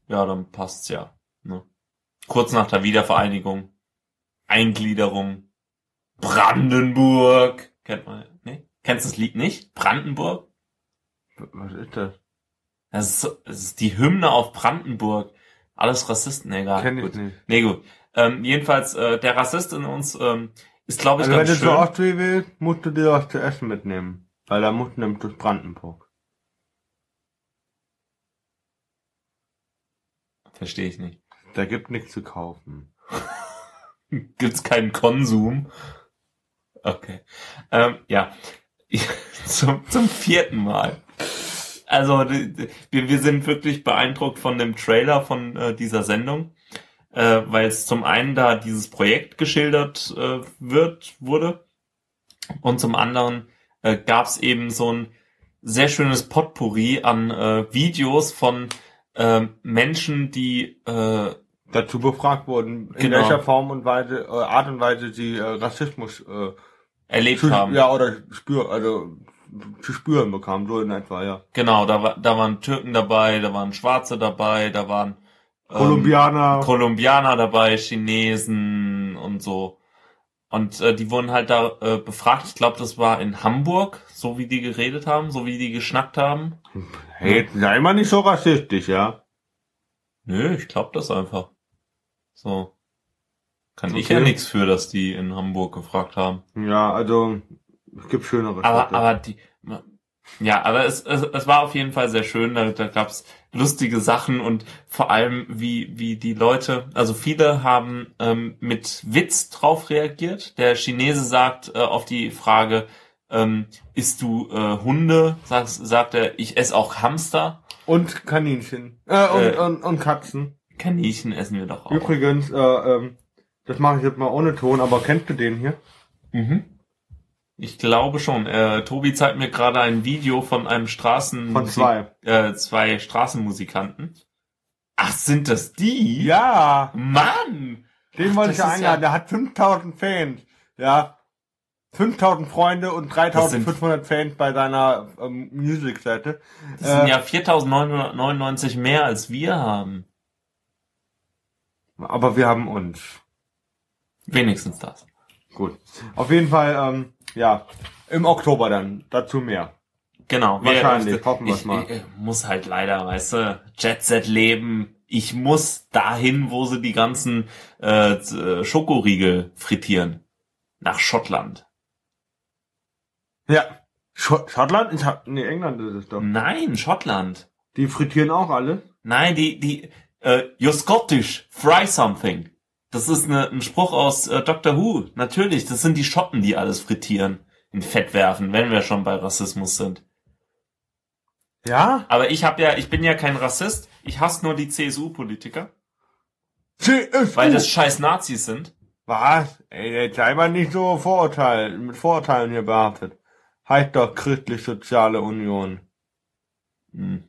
Ja, dann passt's ja. Ne? Kurz nach der Wiedervereinigung. Eingliederung. Brandenburg. Kennt man, ne? Kennst du das Lied nicht? Brandenburg? Was ist das? Das ist, das ist die Hymne auf Brandenburg. Alles Rassisten, egal. Kenn ich gut. nicht. Nee, gut. Ähm, jedenfalls, äh, der Rassist in uns ähm, ist, glaube ich, Also wenn ganz du zur schön. Ostsee willst, musst du dir was zu essen mitnehmen. Weil da musst du nämlich durch Brandenburg. Verstehe ich nicht. Da gibt nichts zu kaufen. Gibt's keinen Konsum? Okay. Ähm, ja. zum, zum vierten Mal. Also wir, wir sind wirklich beeindruckt von dem Trailer von äh, dieser Sendung, äh, weil es zum einen da dieses Projekt geschildert äh, wird wurde und zum anderen äh, gab es eben so ein sehr schönes Potpourri an äh, Videos von äh, Menschen, die äh, dazu befragt wurden, in Genau. welcher Form und Weise, äh, Art und Weise sie äh, Rassismus äh, erlebt zu, haben. ja oder spür, also zu spüren bekamen, so in etwa, ja. Genau, da, war, da waren Türken dabei, da waren Schwarze dabei, da waren ähm, Kolumbianer. Kolumbianer dabei, Chinesen und so. Und äh, die wurden halt da äh, befragt. Ich glaube, das war in Hamburg, so wie die geredet haben, so wie die geschnackt haben. hey, sei mal nicht so rassistisch, ja. Nö, ich glaube das einfach. So. Kann ich Okay. ja nichts für, dass die in Hamburg gefragt haben. Ja, also es gibt schönere Aber, Städte. aber die, ja, aber es, es, es war auf jeden Fall sehr schön. Da, da gab's lustige Sachen und vor allem, wie, wie die Leute, also viele haben ähm, mit Witz drauf reagiert. Der Chinese sagt äh, auf die Frage, ähm, isst du äh, Hunde? Sagt, sagt er, ich esse auch Hamster. Und Kaninchen. Äh, und, Äh. und, und Katzen. Kaninchen essen wir doch auch. Übrigens, äh, ähm, das mache ich jetzt mal ohne Ton, aber kennst du den hier? Mhm. Ich glaube schon. Äh, Tobi zeigt mir gerade ein Video von einem Straßen Von zwei. äh, zwei Straßenmusikanten. Ach, sind das die? Ja, Mann! den Ach, wollte ich das ja einladen. Der hat 5000 Fans. Ja. 5000 Freunde und 3500 Fans bei seiner ähm, Music-Seite. Das sind Äh, ja 4.999 mehr als wir haben. Aber wir haben uns. Wenigstens das. Gut. Auf jeden Fall, ähm, ja, im Oktober dann. Dazu mehr. Genau. Wahrscheinlich, ich, hoffen wir's ich, mal. Ich, muss halt leider, weißt du, Jet Set leben. Ich muss dahin, wo sie die ganzen äh, äh, Schokoriegel frittieren. Nach Schottland. Ja. Sch Schottland? Ich hab, nee, England ist es doch. Nein, Schottland. Die frittieren auch alle. Nein, die, die, äh, you're Scottish, fry something. Das ist eine, ein Spruch aus äh, Doctor Who. Natürlich, das sind die Schotten, die alles frittieren, in Fett werfen, wenn wir schon bei Rassismus sind. Ja? Aber ich habe ja, ich bin ja kein Rassist. Ich hasse nur die CSU-Politiker, CSU. weil das scheiß Nazis sind. Was? Ey, jetzt sei mal nicht so Vorurteil, mit Vorurteilen hier behaftet. Heißt doch Christlich-Soziale Union. Hm.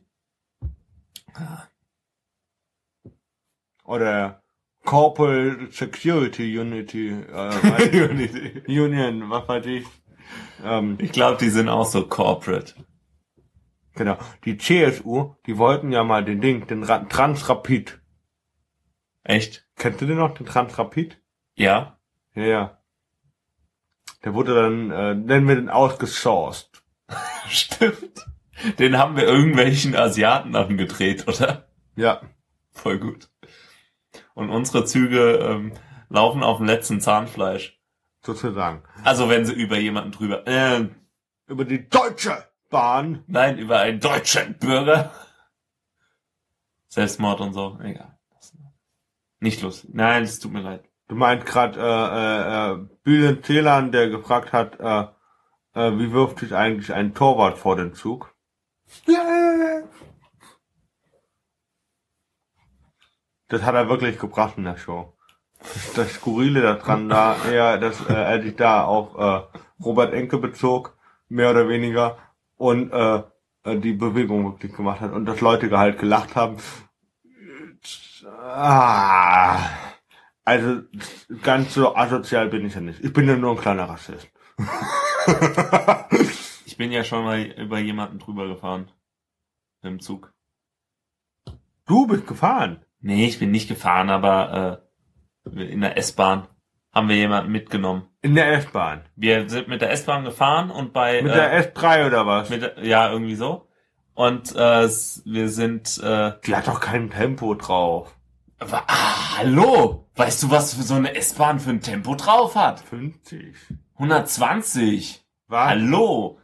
Oder Corporate Security Unity. Äh, weiß- Union, was weiß ich. Ähm, Ich glaube, die sind auch so corporate. genau. Die CSU, die wollten ja mal den Ding, den Ra Transrapid. Echt? Kennst du den noch, den Transrapid? Ja? Ja, ja. Der wurde dann, äh, nennen wir den ausgesourced. Stimmt. Den haben wir irgendwelchen Asiaten angedreht, oder? Ja. Voll gut. Und unsere Züge ähm, laufen auf dem letzten Zahnfleisch. Sozusagen. Also wenn sie über jemanden drüber. Äh, Über die Deutsche Bahn. nein, über einen deutschen Bürger. Selbstmord und so. Egal. Nicht lustig. Nein, es tut mir leid. Du meinst gerade äh, äh, äh, Bülent Ceylan, der gefragt hat, äh, äh, wie wirft sich eigentlich ein Torwart vor den Zug? Das hat er wirklich gebracht in der Show. Das Skurrile daran da eher, dass äh, er sich da auf äh, Robert Enke bezog, mehr oder weniger, und äh, äh, die Bewegung wirklich gemacht hat und dass Leute halt gelacht haben. Ah, also ganz so asozial bin ich ja nicht. Ich bin ja nur ein kleiner Rassist. Ich bin ja schon mal über jemanden drüber gefahren. Im Zug. Du bist gefahren. Nee, ich bin nicht gefahren, aber äh, in der S-Bahn haben wir jemanden mitgenommen. In der S-Bahn. Wir sind mit der S-Bahn gefahren und bei Mit äh, der S3 oder was? mit ja irgendwie so und äh, wir sind äh, Die hat doch kein Tempo drauf. wa- ah, hallo weißt du was für so eine S-Bahn für ein Tempo drauf hat 50. 120 Was? hallo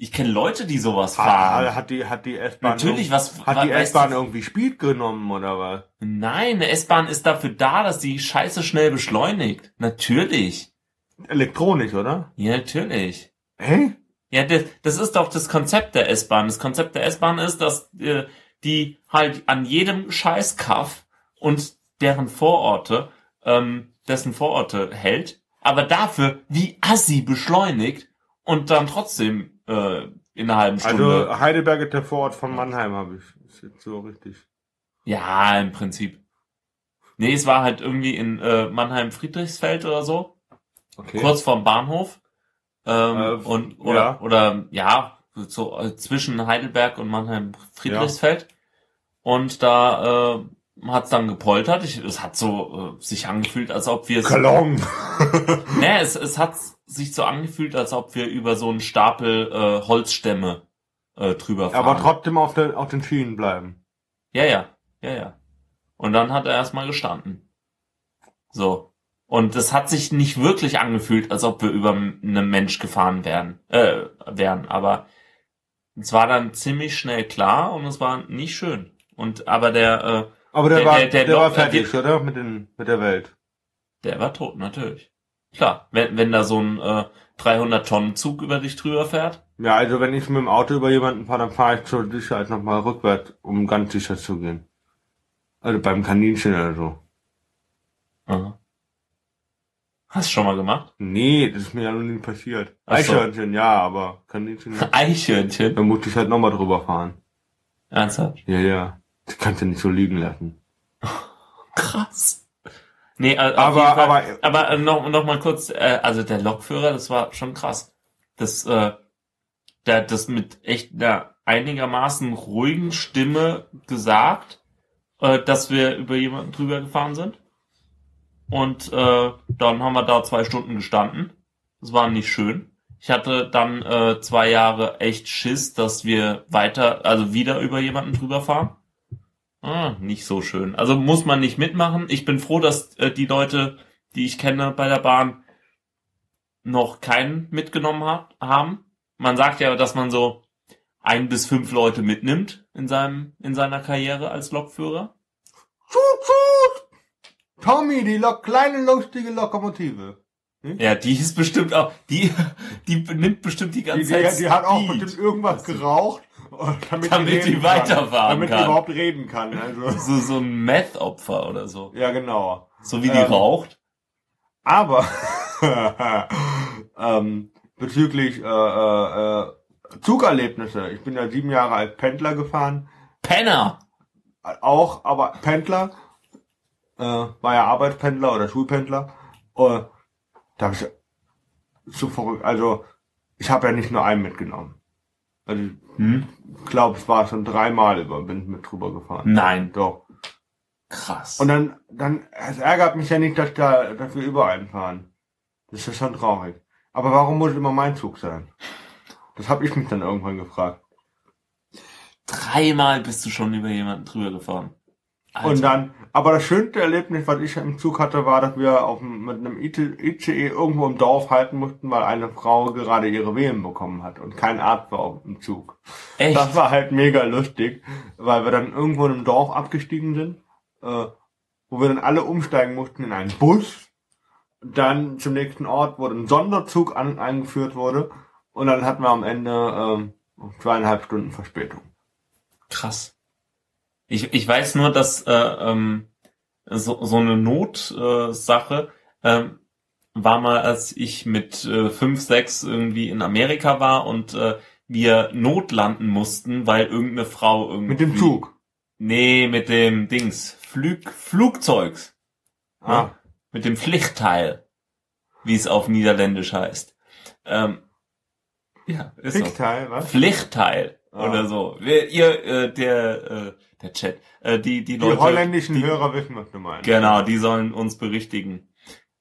Ich kenne Leute, die sowas Hat, fahren. hat die, hat die S-Bahn, Natürlich, was hat die S-Bahn irgendwie Speed genommen oder was? Nein, eine S-Bahn ist dafür da, dass die Scheiße schnell beschleunigt. Natürlich. Elektronisch, oder? Ja, natürlich. Hä? Ja, das, das ist doch das Konzept der S-Bahn. Das Konzept der S-Bahn ist, dass äh, die halt an jedem Scheißkaff und deren Vororte, ähm, dessen Vororte hält, aber dafür wie assi beschleunigt und dann trotzdem äh, in einer halben Stunde. Also Heidelberg ist der Vorort von Mannheim, habe ich. Ist jetzt so richtig. ja, im Prinzip. Nee, es war halt irgendwie in äh, Mannheim-Friedrichsfeld oder so. Okay. kurz vorm Bahnhof ähm, Äh, und oder ja. oder ja so äh, zwischen Heidelberg und Mannheim Friedrichsfeld und da äh, hat's dann gepoltert. Ich, es hat so äh, sich angefühlt, als ob wir es Kalong. nee, es, es hat sich so angefühlt, als ob wir über so einen Stapel äh, Holzstämme äh, drüber fahren. Aber trotzdem auf, den auf den Schienen bleiben. Ja, ja, ja, ja. Und dann hat er erstmal gestanden. So. Und es hat sich nicht wirklich angefühlt, als ob wir über einen Mensch gefahren wären, äh, wären. Aber es war dann ziemlich schnell klar und es war nicht schön. Und aber der, äh, Aber der, Der- war, der- der, der war fertig, oder? Mit, den, mit der Welt. der war tot, natürlich. Klar, wenn, wenn da so ein äh, 300 Tonnen Zug über dich drüber fährt. Ja, also wenn ich mit dem Auto über jemanden fahre, dann fahre ich zur Sicherheit nochmal rückwärts, um ganz sicher zu gehen. Also beim Kaninchen oder so. Aha. Hast du schon mal gemacht? Nee, das ist mir ja noch nie passiert. Ach so. Eichhörnchen, ja, aber Kaninchen, ja. Eichhörnchen. da muss ich halt nochmal drüber fahren. Ernsthaft? Ja, ja. Das kannst du nicht so liegen lassen. Krass. Nee, äh, Aber- aber- aber äh, noch, noch mal kurz, äh, also der Lokführer, das war schon krass. Das, äh, der hat das mit echt einer einigermaßen ruhigen Stimme gesagt, äh, dass wir über jemanden drüber gefahren sind. Und äh, dann haben wir da zwei Stunden gestanden. Das war nicht schön. Ich hatte dann äh, zwei Jahre echt Schiss, dass wir weiter, also wieder über jemanden drüber fahren. Ah, nicht so schön. Also muss man nicht mitmachen. Ich bin froh, dass äh, die Leute, die ich kenne bei der Bahn, noch keinen mitgenommen hat, haben. Man sagt ja, dass man so ein bis fünf Leute mitnimmt in seinem in seiner Karriere als Lokführer. Tschut, tschut! Tommy, die Lok kleine lustige Lokomotive. Ja, die ist bestimmt auch die die nimmt bestimmt die Die, ganze die, Zeit. die hat auch bestimmt irgendwas geraucht, damit, Damit die, die weiterfahren kann. Damit kann. die überhaupt reden kann. Also. so so ein Meth-Opfer oder so. Ja, genau. So wie die Ähm, raucht. Aber ähm, bezüglich äh, äh, äh, Zugerlebnisse. Ich bin ja sieben Jahre als Pendler gefahren. Penner. Auch, aber Pendler. Äh, war ja Arbeitspendler oder Schulpendler. Äh, da hab ich so verrückt. Also, ich habe ja nicht nur einen mitgenommen. Also, Hm? ich glaube, es war schon dreimal über, bin ich mit drüber gefahren. Nein. Doch. Krass. Und dann, dann, es ärgert mich ja nicht, dass da, dass wir überall fahren. Das ist ja schon traurig. Aber warum muss immer mein Zug sein? Das habe ich mich dann irgendwann gefragt. Dreimal bist du schon über jemanden drüber gefahren. Alter. Und dann, aber das schönste Erlebnis, was ich im Zug hatte, war, dass wir auf, mit einem ICE irgendwo im Dorf halten mussten, weil eine Frau gerade ihre Wehen bekommen hat und kein Arzt war auf dem Zug. Echt? Das war halt mega lustig, weil wir dann irgendwo in einem Dorf abgestiegen sind, äh, wo wir dann alle umsteigen mussten in einen Bus. Dann zum nächsten Ort, wo ein Sonderzug an, eingeführt wurde. Und dann hatten wir am Ende ähm, zweieinhalb Stunden Verspätung. Krass. Ich, ich weiß nur, dass äh, ähm, so, so eine Notsache äh, ähm, war mal, als ich mit äh, fünf, sechs irgendwie in Amerika war und äh, wir notlanden mussten, weil irgendeine Frau irgendwie... Mit dem Zug. Nee, mit dem Dings. Flug, Flugzeugs. Ah. Mit dem Pflichtteil, wie es auf Niederländisch heißt. Ähm, ja, ist so. Pflichtteil, was? Pflichtteil Ah. oder so. Ihr, äh, der, äh, der Chat, äh, die, die Die Leute. holländischen die, Hörer wissen, was du meinst. Genau, die sollen uns berichtigen.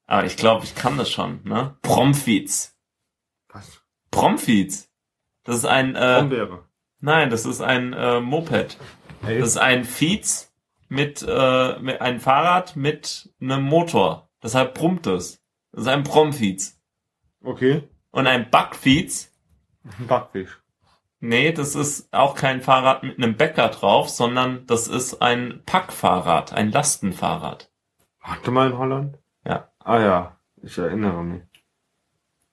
Aber ich glaube, ich kann das schon, ne? Promfiz. Was? Promfiz. Das ist ein, äh, Brombeere. nein, das ist ein äh, Moped. Das ist ein Fiez mit, äh, mit ein Fahrrad mit einem Motor. Deshalb brummt es. Das ist ein Promfiez. Okay. Und ein Backfiez, Ein Backfisch. Nee, das ist auch kein Fahrrad mit einem Bäcker drauf, sondern das ist ein Packfahrrad, ein Lastenfahrrad. Warte mal in Holland? Ja. Ah ja, ich erinnere mich.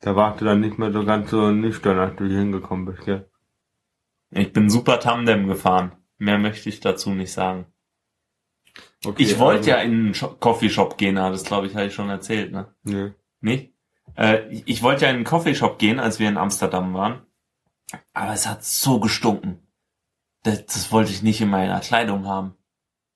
Da warst du dann nicht mehr so ganz so nüchtern, als du hier hingekommen bist, gell? Ich bin super Tandem gefahren. Mehr möchte ich dazu nicht sagen. Okay, Ich wollte also- ja in einen Coffeeshop gehen, aber das glaube ich, habe ich schon erzählt, ne? Nee. Nicht? Äh, ich- ich wollte ja in einen Coffeeshop gehen, als wir in Amsterdam waren. Aber es hat so gestunken. Das, das wollte ich nicht in meiner Kleidung haben.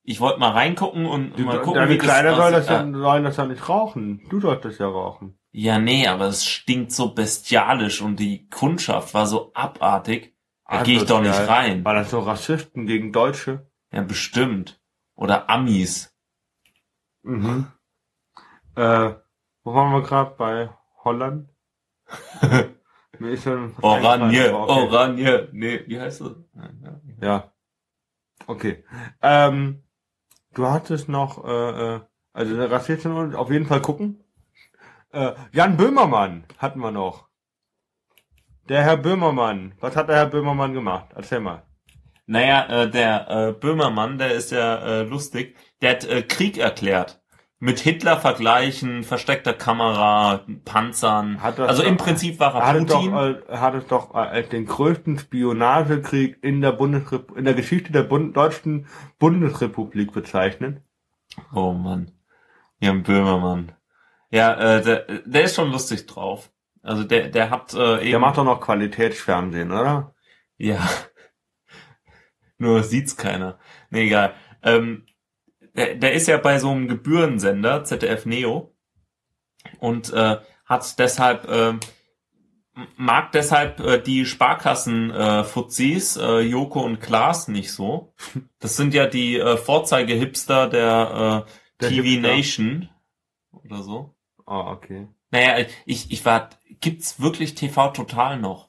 Ich wollte mal reingucken und Du, mal gucken, deine wie Kleider das soll das, ja, sollen das ja nicht rauchen. Du solltest ja rauchen. Ja, nee, aber es stinkt so bestialisch und die Kundschaft war so abartig. Da gehe ich doch nicht rein. War das so Rassisten gegen Deutsche? Ja, bestimmt. Oder Amis. Mhm. Äh, wo waren wir gerade? Bei Holland? Mir ist schon Oranje, okay. Oranje. Nee, wie heißt das? Ja. Okay. Ähm, du hattest noch, äh, äh, also der Rassisten und auf jeden Fall gucken. Äh, Jan Böhmermann hatten wir noch. Der Herr Böhmermann. Was hat der Herr Böhmermann gemacht? Erzähl mal. Naja, äh, der äh, Böhmermann, der ist ja äh, lustig, der hat äh, Krieg erklärt. Mit Hitler vergleichen, versteckter Kamera, Panzern. Also im doch- Prinzip war Er er hat es doch, Putin. äh, hat es doch äh, als den größten Spionagekrieg in der Bundesrep in der Geschichte der Bund deutschen Bundesrepublik bezeichnet. Oh Mann. Jan Böhmermann. Ja, äh, der, der ist schon lustig drauf. Also der, der hat äh, eben. Der macht doch noch Qualitätsfernsehen, oder? Ja. Nur sieht's keiner. Nee, egal. Ähm, der, der ist ja bei so einem Gebührensender, ZDF Neo, und äh, hat deshalb, äh, mag deshalb äh, die Sparkassen äh, äh, Joko und Klaas nicht so. Das sind ja die äh, Vorzeige-Hipster der, äh, Der TV Hipster. Nation oder so. Ah, okay. Naja, ich, ich war, gibt's wirklich TV Total noch?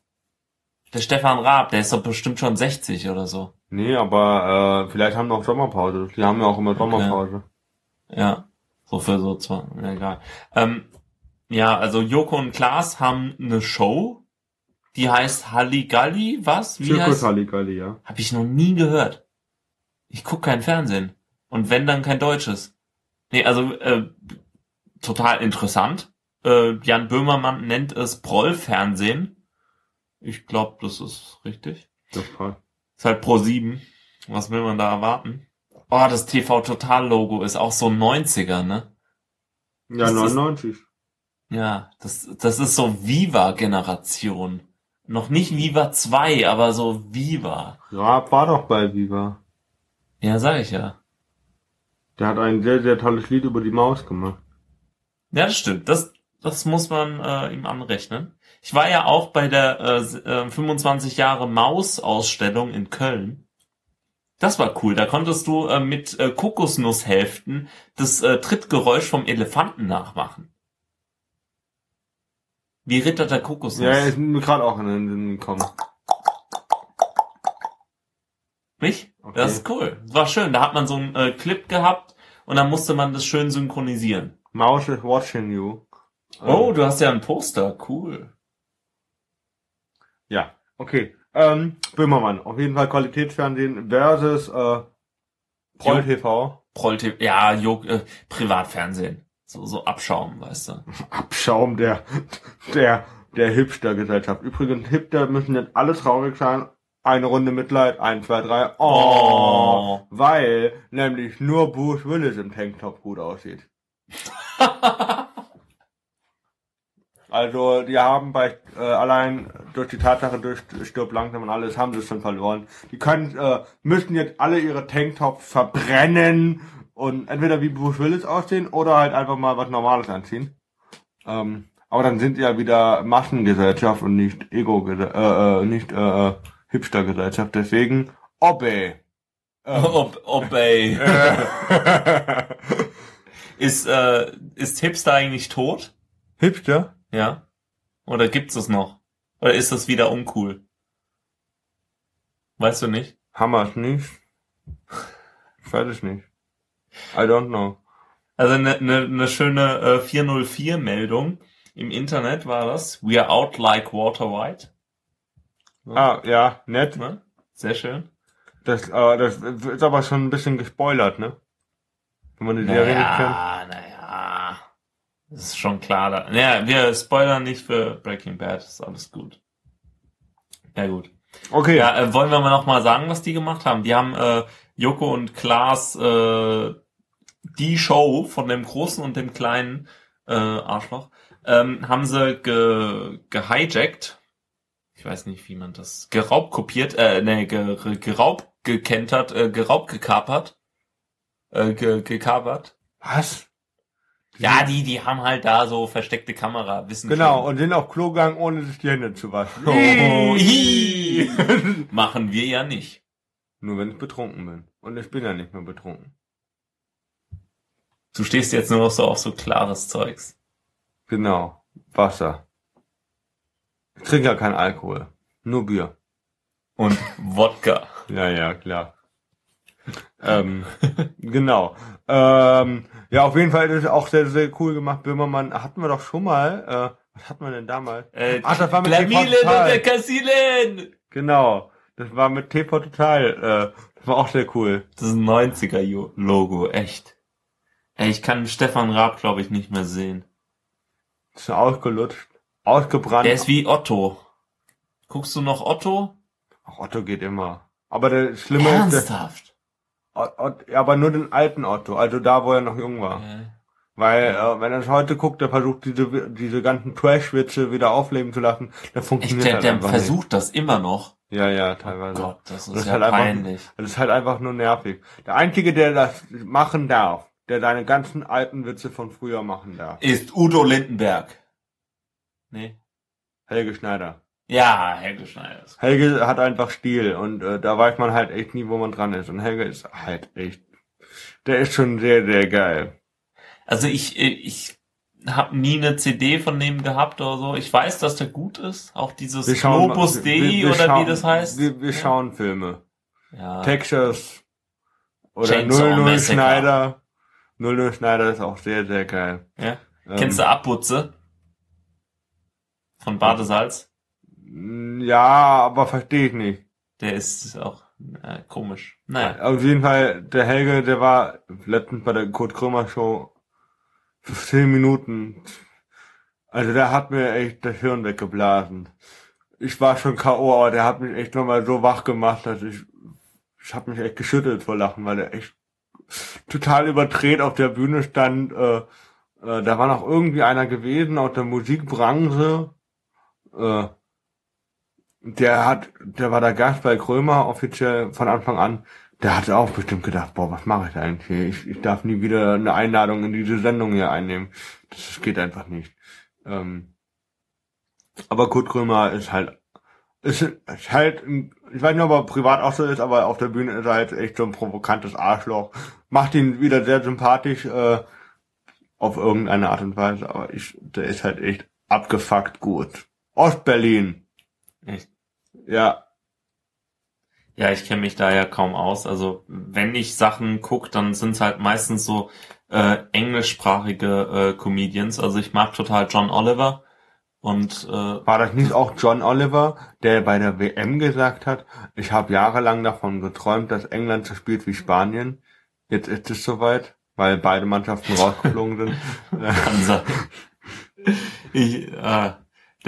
Der Stefan Raab, der ist doch bestimmt schon 60 oder so. Nee, aber äh, vielleicht haben wir auch Sommerpause. Die haben ja auch immer Sommerpause. Ja, so für so zwei, ja, egal. Ähm, ja, also Joko und Klaas haben eine Show, die heißt Halligalli, was? Wie Zirkus heißt? Halligalli, ja. Hab ich noch nie gehört. Ich guck kein Fernsehen. Und wenn, dann kein Deutsches. Nee, also äh, total interessant. Äh, Jan Böhmermann nennt es Proll-Fernsehen. Ich glaube, das ist richtig. Das passt. Ist halt Pro 7. Was will man da erwarten? Oh, das TV Total Logo ist auch so 90er, ne? Ja, Das ist- 99. Ja, das, das ist so Viva-Generation. Noch nicht Viva 2, aber so Viva. Ja, war doch bei Viva. Ja, sag ich ja. Der hat ein sehr, sehr tolles Lied über die Maus gemacht. Ja, das stimmt. Das, das muss man äh, ihm anrechnen. Ich war ja auch bei der äh, s- äh, 25 Jahre Maus-Ausstellung in Köln. Das war cool. Da konntest du äh, mit äh, Kokosnusshälften das äh, Trittgeräusch vom Elefanten nachmachen. Wie Ritter der Kokosnuss. Ja, ist mir gerade auch in den Sinn gekommen. Nicht? Okay. Das ist cool. Das war schön. Da hat man so einen äh, Clip gehabt und dann musste man das schön synchronisieren. Maus is watching you. Oh, Ähm, du hast ja ein Poster. Cool. Ja, okay. Ähm, Böhmermann, auf jeden Fall Qualitätsfernsehen versus äh, Proll. TV. Prolte ja, jo, äh, Privatfernsehen. So, so Abschaum, weißt du. Abschaum der, der, der Hipster-Gesellschaft. Übrigens, Hipster müssen jetzt alle traurig sein. Eine Runde Mitleid, eins, zwei, drei. Oh, Oh. Weil nämlich nur Bruce Willis im Tanktop gut aussieht. Also, die haben bei, äh, allein durch die Tatsache, durch Stirb langsam und alles, haben sie es schon verloren. Die können, äh, müssen jetzt alle ihre Tanktops verbrennen und entweder wie Bruce Willis aussehen oder halt einfach mal was Normales anziehen. Ähm, aber dann sind sie ja wieder Massengesellschaft und nicht Ego, äh, äh, nicht, äh, Hipster-Gesellschaft. Deswegen, Obey. Ähm, Ob, obey. ist, äh, ist Hipster eigentlich tot? Hipster? Ja? Oder gibt's es noch? Oder ist das wieder uncool? Weißt du nicht? Es nicht? Ich weiß es nicht. I don't know. Also eine ne, ne schöne äh, 404-Meldung im Internet war das. We are out like Walter White. Ah, ja, nett. Ne? Sehr schön. Das, äh, das ist aber schon ein bisschen gespoilert, ne? Wenn man die Serie nicht kennt. Naja, naja. Das ist schon klar. Da. Ja, wir spoilern nicht für Breaking Bad. Ist alles gut. Ja, gut. Okay. Ja, äh, wollen wir mal noch mal sagen, was die gemacht haben? Die haben äh, Joko und Klaas äh, die Show von dem großen und dem kleinen äh, Arschloch ähm, haben sie ge gehijackt. Ich weiß nicht, wie man das geraubt kopiert, äh, nee, ge geraubt gekentert, äh, geraubt gekapert, äh, ge gekapert. Was? Ja, die, die haben halt da so versteckte Kamera, wissen Genau, schon. und sind auf Klo gegangen, ohne sich die Hände zu waschen. Oh, hi. Machen wir ja nicht. Nur wenn ich betrunken bin. Und ich bin ja nicht mehr betrunken. Du stehst jetzt nur noch so auf so klares Zeugs. Genau. Wasser. Ich trinke ja kein Alkohol. Nur Bier. Und Wodka. Ja, ja, klar. Ähm, genau. Ähm, ja, auf jeden Fall ist es auch sehr, sehr cool gemacht. Böhmermann hatten wir doch schon mal. Äh, was hatten wir denn damals? Äh, Ach, das war mit Glamilen und der Kassilen! Genau. Das war mit TV Total. Äh, das war auch sehr cool. Das ist ein 90er-Logo, echt. Ey, ich kann Stefan Raab, glaube ich, nicht mehr sehen. Ist ausgelutscht. Ausgebrannt. Der ist wie Otto. Guckst du noch Otto? Ach, Otto geht immer. Aber der Schlimme ist, der, Ernsthaft? Ot- Ot- aber nur den alten Otto, also da, wo er noch jung war. Äh, Weil, äh, wenn er es heute guckt, der versucht, diese, diese ganzen Trash-Witze wieder aufleben zu lassen, der Echt, funktioniert der, halt der einfach versucht das immer noch. nicht. Ja, ja, Oh teilweise. Gott, das ist Das ist ja halt einfach- peinlich. Das ist halt einfach nur nervig. Der Einzige, der das machen darf, der seine ganzen alten Witze von früher machen darf, Ist Udo Lindenberg. Nee. Helge Schneider. Ja, Helge Schneider. Helge hat einfach Stil und äh, da weiß man halt echt nie, wo man dran ist. Und Helge ist halt echt, der ist schon sehr, sehr geil. Also ich, ich habe nie eine CD von dem gehabt oder so. Ich weiß, dass der gut ist. Auch dieses Globus wir- Dei wir oder schauen- wie das heißt. Wir, wir Ja. schauen Filme. Ja. Texas oder Chainsaw 00 Massacre. Schneider. 00 Schneider ist auch sehr, sehr geil. ja. Ähm, Kennst du Abputze? Von Badesalz? Ja, aber verstehe ich nicht. Der ist auch äh, komisch. Naja. Auf jeden Fall, der Helge, der war letztens bei der Kurt Krömer Show für 10 Minuten. Also der hat mir echt das Hirn weggeblasen. Ich war schon K.O., aber der hat mich echt nochmal so wach gemacht, dass ich, ich habe mich echt geschüttelt vor Lachen, weil der echt total überdreht auf der Bühne stand. Äh, äh, da war noch irgendwie einer gewesen aus der Musikbranche. Äh, der hat, der war der Gast bei Krömer offiziell von Anfang an. Der hatte auch bestimmt gedacht, boah, was mache ich da eigentlich hier? Ich, ich darf nie wieder eine Einladung in diese Sendung hier einnehmen. Das geht einfach nicht. Ähm, aber Kurt Krömer ist halt, ist, ist halt, ich weiß nicht, ob er privat auch so ist, aber auf der Bühne ist er halt echt so ein provokantes Arschloch. Macht ihn wieder sehr sympathisch, äh, auf irgendeine Art und Weise, aber ich, der ist halt echt abgefuckt gut. Ostberlin. Echt? Ja, Ja, ich kenne mich da ja kaum aus. Also wenn ich Sachen guck, dann sind es halt meistens so äh, englischsprachige äh, Comedians. Also ich mag total John Oliver und äh, War das nicht auch John Oliver, der bei der WM gesagt hat, ich habe jahrelang davon geträumt, dass England so spielt wie Spanien. Jetzt ist es soweit, weil beide Mannschaften rausgeflogen sind. Kann sein. Ich, äh,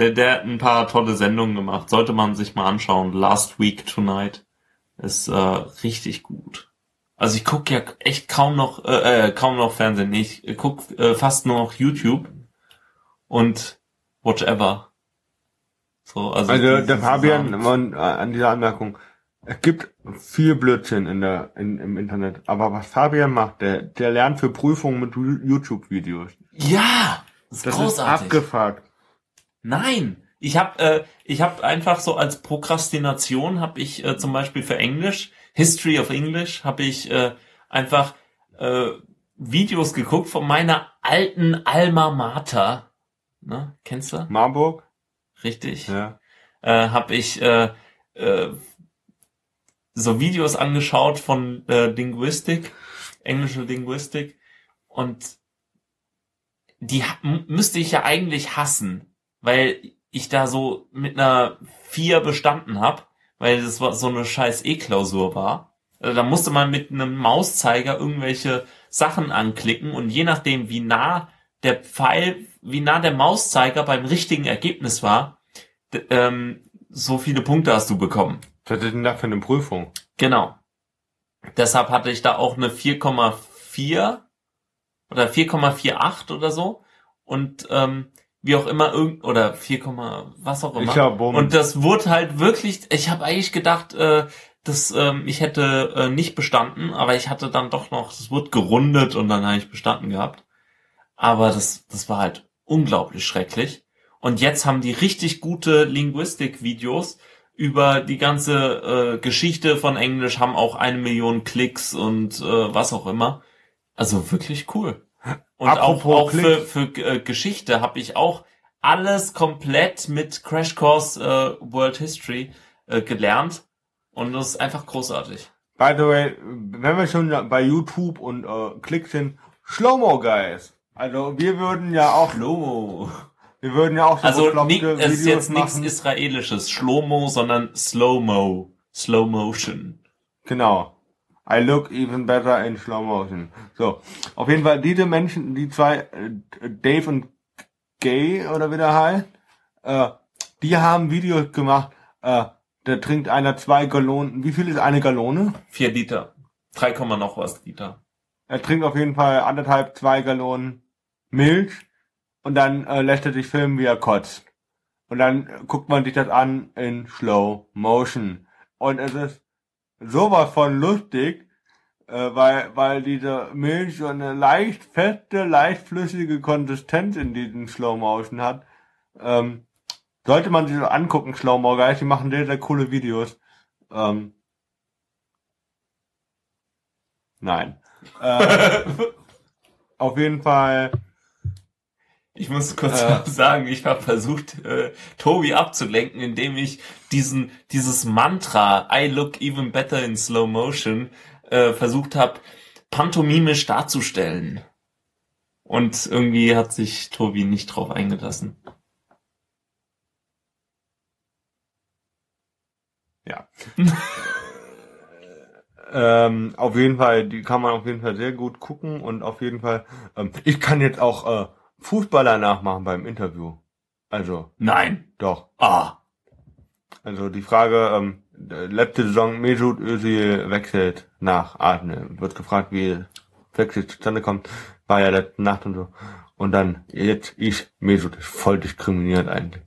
der, der hat ein paar tolle Sendungen gemacht. Sollte man sich mal anschauen. Last Week Tonight ist äh, richtig gut. Also ich guck ja echt kaum noch, äh, äh, kaum noch Fernsehen. Ich guck äh, fast nur noch YouTube und whatever. So, also Also der Fabian, man, äh, an dieser Anmerkung, es gibt viel Blödsinn in der, in, im Internet. Aber was Fabian macht, der, der lernt für Prüfungen mit YouTube-Videos. Ja, das ist Das ist großartig. abgefuckt. Nein, ich habe äh, ich habe einfach so als Prokrastination habe ich äh, zum Beispiel für Englisch History of English habe ich äh, einfach äh, Videos geguckt von meiner alten Alma Mater. Ne, kennst du? Marburg? Richtig. Ja. Äh, habe ich äh, äh, so Videos angeschaut von äh, Linguistik, englische Linguistik und die müsste ich ja eigentlich hassen, weil ich da so mit einer vier bestanden hab, weil das war so eine scheiß E-Klausur war. Also da musste man mit einem Mauszeiger irgendwelche Sachen anklicken und je nachdem, wie nah der Pfeil, wie nah der Mauszeiger beim richtigen Ergebnis war, ähm, so viele Punkte hast du bekommen. Was ist denn da für eine Prüfung? Genau. Deshalb hatte ich da auch eine 4,4 oder 4,48 oder so. Und ähm, wie auch immer, irgend oder 4, was auch immer. Ich hab. Und das wurde halt wirklich, ich habe eigentlich gedacht, äh, dass ähm, ich hätte äh, nicht bestanden, aber ich hatte dann doch noch, es wurde gerundet und dann habe ich bestanden gehabt. Aber das, das war halt unglaublich schrecklich. Und jetzt haben die richtig gute Linguistik-Videos über die ganze äh, Geschichte von Englisch, haben auch eine Million Klicks und äh, was auch immer. Also wirklich cool. Und Apropos auch, auch für, für äh, Geschichte habe ich auch alles komplett mit Crash Course äh, World History äh, gelernt. Und das ist einfach großartig. By the way, wenn wir schon bei YouTube und äh, Klick sind, Slow-Mo Guys. Also wir würden ja auch, Lomo. wir würden ja auch so Also bekloppte ni- es ist jetzt nichts. Israelisches. Schlomo, sondern Slow-Mo. Slow Motion. Genau. I look even better in slow motion. So, auf jeden Fall diese Menschen, die zwei, äh, Dave und Gay oder wie der heißt, äh, die haben Videos gemacht, äh, da trinkt einer zwei Gallonen. Wie viel ist eine Gallone? Vier Liter. 3, Komma noch was Liter. Er trinkt auf jeden Fall anderthalb, zwei Gallonen Milch und dann äh, lässt er sich filmen, wie er kotzt. Und dann guckt man sich das an in Slow Motion. Und es ist sowas von lustig, äh, weil, weil diese Milch so eine leicht feste, leicht flüssige Konsistenz in diesem Slow Motion hat. Ähm, sollte man sich so angucken, Slow Mo Guys, die machen sehr, sehr coole Videos. Ähm, nein. Äh, auf jeden Fall, Ich muss kurz Äh. noch sagen, ich habe versucht, äh, Tobi abzulenken, indem ich diesen dieses Mantra I look even better in slow motion äh, versucht habe, pantomimisch darzustellen. Und irgendwie hat sich Tobi nicht drauf eingelassen. ja. ähm, auf jeden Fall, die kann man auf jeden Fall sehr gut gucken und auf jeden Fall, ähm, ich kann jetzt auch äh, Fußballer nachmachen beim Interview. Also, Nein. doch. Ah. Also die Frage, ähm, äh, letzte Saison Mesut Özil wechselt nach Arne. Wird gefragt, wie Wechsel zustande kommt. War ja letzte Nacht und so. Und dann, jetzt ich, Mesut ist voll diskriminiert eigentlich.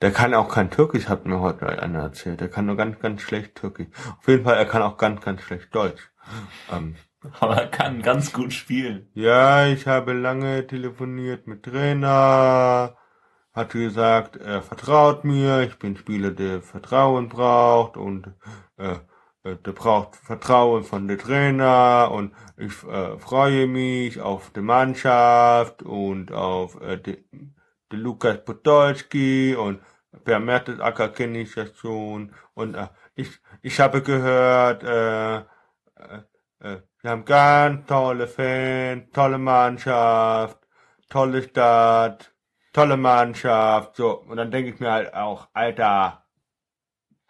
Der kann auch kein Türkisch, hat mir heute einer erzählt. Der kann nur ganz, ganz schlecht Türkisch. Auf jeden Fall, er kann auch ganz, ganz schlecht Deutsch. Ähm, Aber er kann ganz gut spielen. ja, ich habe lange telefoniert mit Trainer, hat gesagt, er vertraut mir, ich bin Spieler, der Vertrauen braucht und äh, äh, der braucht Vertrauen von der Trainer und ich äh, freue mich auf die Mannschaft und auf äh, die, die Lukas Podolski und Per Mertesacker kenne ich ja schon und äh, ich, ich habe gehört, äh, äh, wir haben ganz tolle Fans, tolle Mannschaft, tolle Stadt, tolle Mannschaft, so. Und dann denke ich mir halt auch, Alter,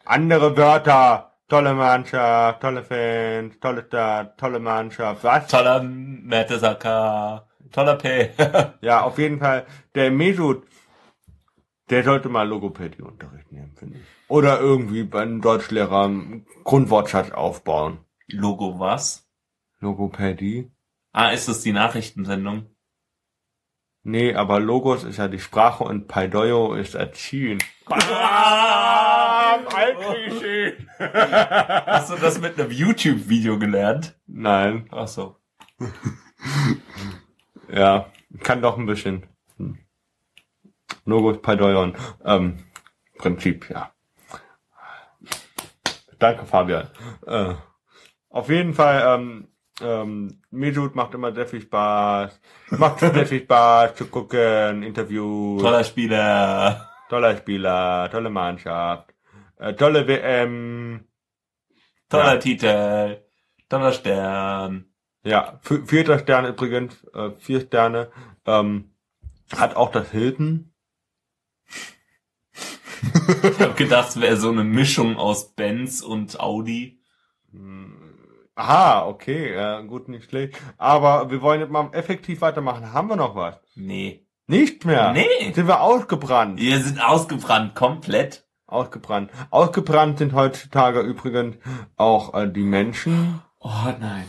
andere Wörter, tolle Mannschaft, tolle Fans, tolle Stadt, tolle Mannschaft, was? Toller Mertesacker. Toller P. Ja, auf jeden Fall, der Mesut, der sollte mal Logopädie-Unterricht nehmen, finde ich. Oder irgendwie bei einem Deutschlehrer einen Grundwortschatz aufbauen. Logo was? Logopädie? Ah, ist das die Nachrichtensendung? Nee, aber Logos ist ja die Sprache und Paidoio ist Erziehen. Bam! Altklischee. Hast du das mit einem YouTube-Video gelernt? Nein, Ach so. ja, kann doch ein bisschen. Hm. Logos, Paidoion, ähm, Prinzip, ja. Danke, Fabian. Äh, auf jeden Fall, ähm, ähm, Mesut macht immer sehr viel Spaß. Macht sehr viel Spaß zu gucken, Interviews. Toller Spieler. Toller Spieler, tolle Mannschaft, äh, tolle WM. Toller Ja. Titel. Toller Stern. Ja, vi- vierter Stern übrigens, äh, vier Sterne. Ähm, hat auch das Hilton. Ich habe gedacht, es wäre so eine Mischung aus Benz und Audi. Aha, okay, ja, gut, nicht schlecht. Aber wir wollen jetzt mal effektiv weitermachen. Haben wir noch was? Nee. Nicht mehr. Nee. Sind wir ausgebrannt? Wir sind ausgebrannt, komplett. Ausgebrannt. Ausgebrannt sind heutzutage übrigens auch äh, die Menschen. Oh nein.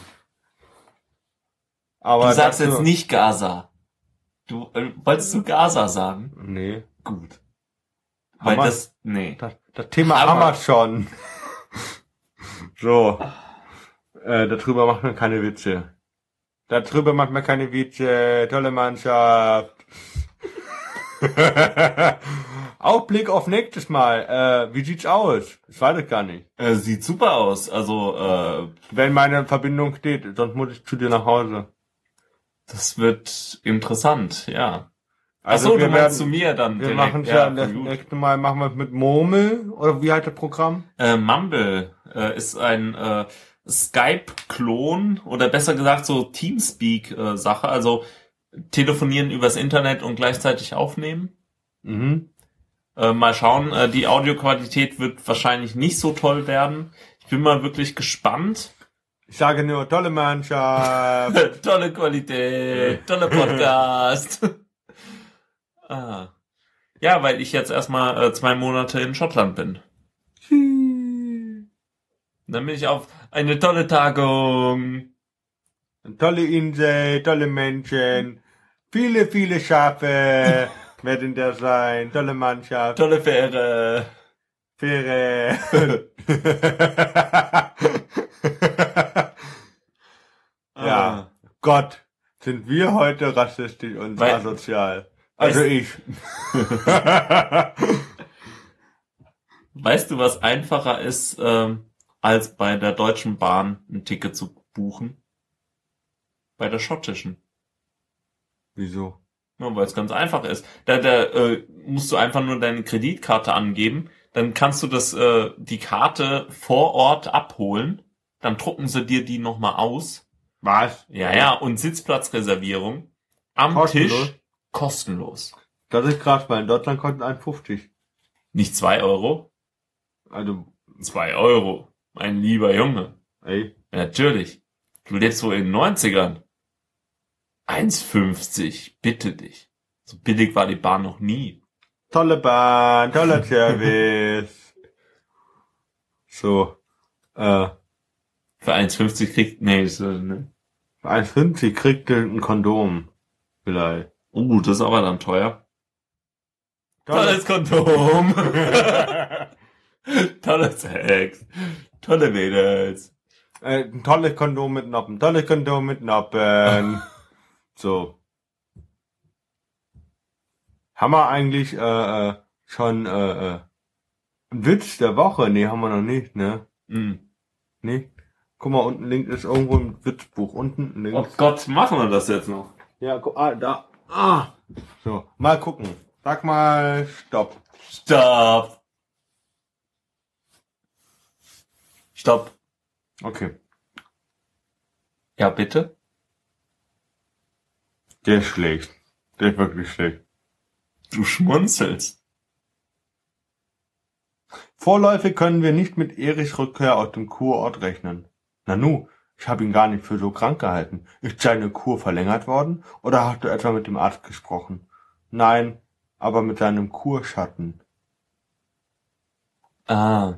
Aber Du sagst jetzt nicht Gaza. Du äh, wolltest du Gaza sagen? Nee. Gut. Weil Hammer. das nee. Das, das Thema haben wir schon. so. Äh, darüber macht man keine Witze. Darüber macht man keine Witze. Tolle Mannschaft. Ausblick auf nächstes Mal. Äh, wie sieht's aus? Ich weiß es gar nicht. Äh, sieht super aus. Also äh, Wenn meine Verbindung steht, sonst muss ich zu dir nach Hause. das wird interessant, ja. Also Achso, wir du meinst werden- zu mir dann Wir machen ja, das gut. nächste Mal machen wir es mit Murmel oder wie heißt das Programm? Äh, Mumble äh, ist ein äh, Skype-Klon oder besser gesagt so Teamspeak-Sache, also telefonieren übers Internet und gleichzeitig aufnehmen. Mhm. Äh, mal schauen, äh, die Audioqualität wird wahrscheinlich nicht so toll werden. Ich bin mal wirklich gespannt. Ich sage nur tolle Mannschaft. tolle Qualität, tolle Podcast. ah. Ja, weil ich jetzt erstmal äh, zwei Monate in Schottland bin. Dann bin ich auf eine tolle Tagung. tolle Insel, tolle Menschen, viele, viele Schafe werden da sein, tolle Mannschaft, Tolle Fähre. Fähre. ja, Ah. Gott, sind wir heute rassistisch und Weil- asozial. Also Weißt- ich. Weißt du, was einfacher ist, ähm, als bei der Deutschen Bahn ein Ticket zu buchen? Bei der schottischen. Wieso? Ja, weil es ganz einfach ist. Da, da äh, musst du einfach nur deine Kreditkarte angeben, dann kannst du das äh, die Karte vor Ort abholen, dann drucken sie dir die nochmal aus. Was? Ja, ja, und Sitzplatzreservierung am Kostenlos? Tisch kostenlos. Das ist krass, weil in Deutschland kostet 1,50. Nicht zwei Euro, Also, zwei Euro. Mein lieber Junge. ey, natürlich. Du lebst so in den 90ern. 1,50. Bitte dich. So billig war die Bahn noch nie. tolle Bahn, toller Service. so, äh, Für 1,50 kriegt, nee, so, ne. für 1,50 kriegt ihr ein Kondom. Vielleicht. Uh, das ist aber dann teuer. Tolle- Tolles Kondom. Tolles Sex. Tolle Mädels. Äh, ein tolles Kondom mit Noppen, tolles Kondom mit Noppen. so. Haben wir eigentlich äh, äh, schon äh, äh, einen Witz der Woche? Nee, haben wir noch nicht, ne? Hm. Nee. Guck mal, unten links ist irgendwo ein Witzbuch. Unten Oh links. Gott, machen wir das jetzt noch? Ja, guck, ah, da. Ah. So, mal gucken. Sag mal, stopp. Stopp. Stopp. Okay. Ja, bitte? Der ist schlecht. Der ist wirklich schlecht. Du schmunzelst. Vorläufig können wir nicht mit Erichs Rückkehr aus dem Kurort rechnen. Nanu, ich habe ihn gar nicht für so krank gehalten. Ist seine Kur verlängert worden oder hast du etwa mit dem Arzt gesprochen? Nein, aber mit seinem Kurschatten. Ah.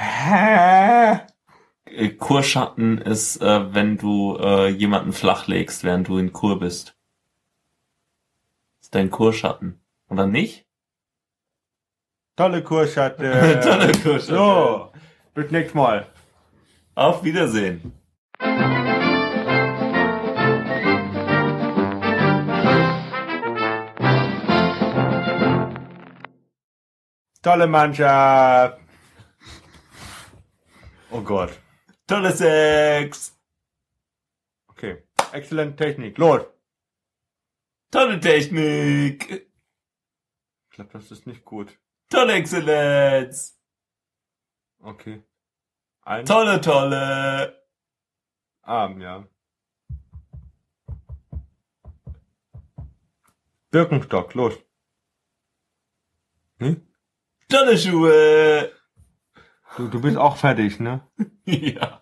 Hä? Kurschatten ist, äh, wenn du äh, jemanden flachlegst, während du in Kur bist. Ist dein Kurschatten. Oder nicht? Tolle Kurschatten. Tolle Kurschatten. So, bis nächstes Mal. Auf Wiedersehen. Tolle Mannschaft. Oh Gott. Tolle Sex. Okay. Exzellente Technik. Los. Tolle Technik. Ich glaube, das ist nicht gut. Tolle Exzellenz. Okay. Ein Tolle, tolle. Arm, ja. Birkenstock, los. Hm? Stollenschuhe! Du, du bist auch fertig, ne? ja.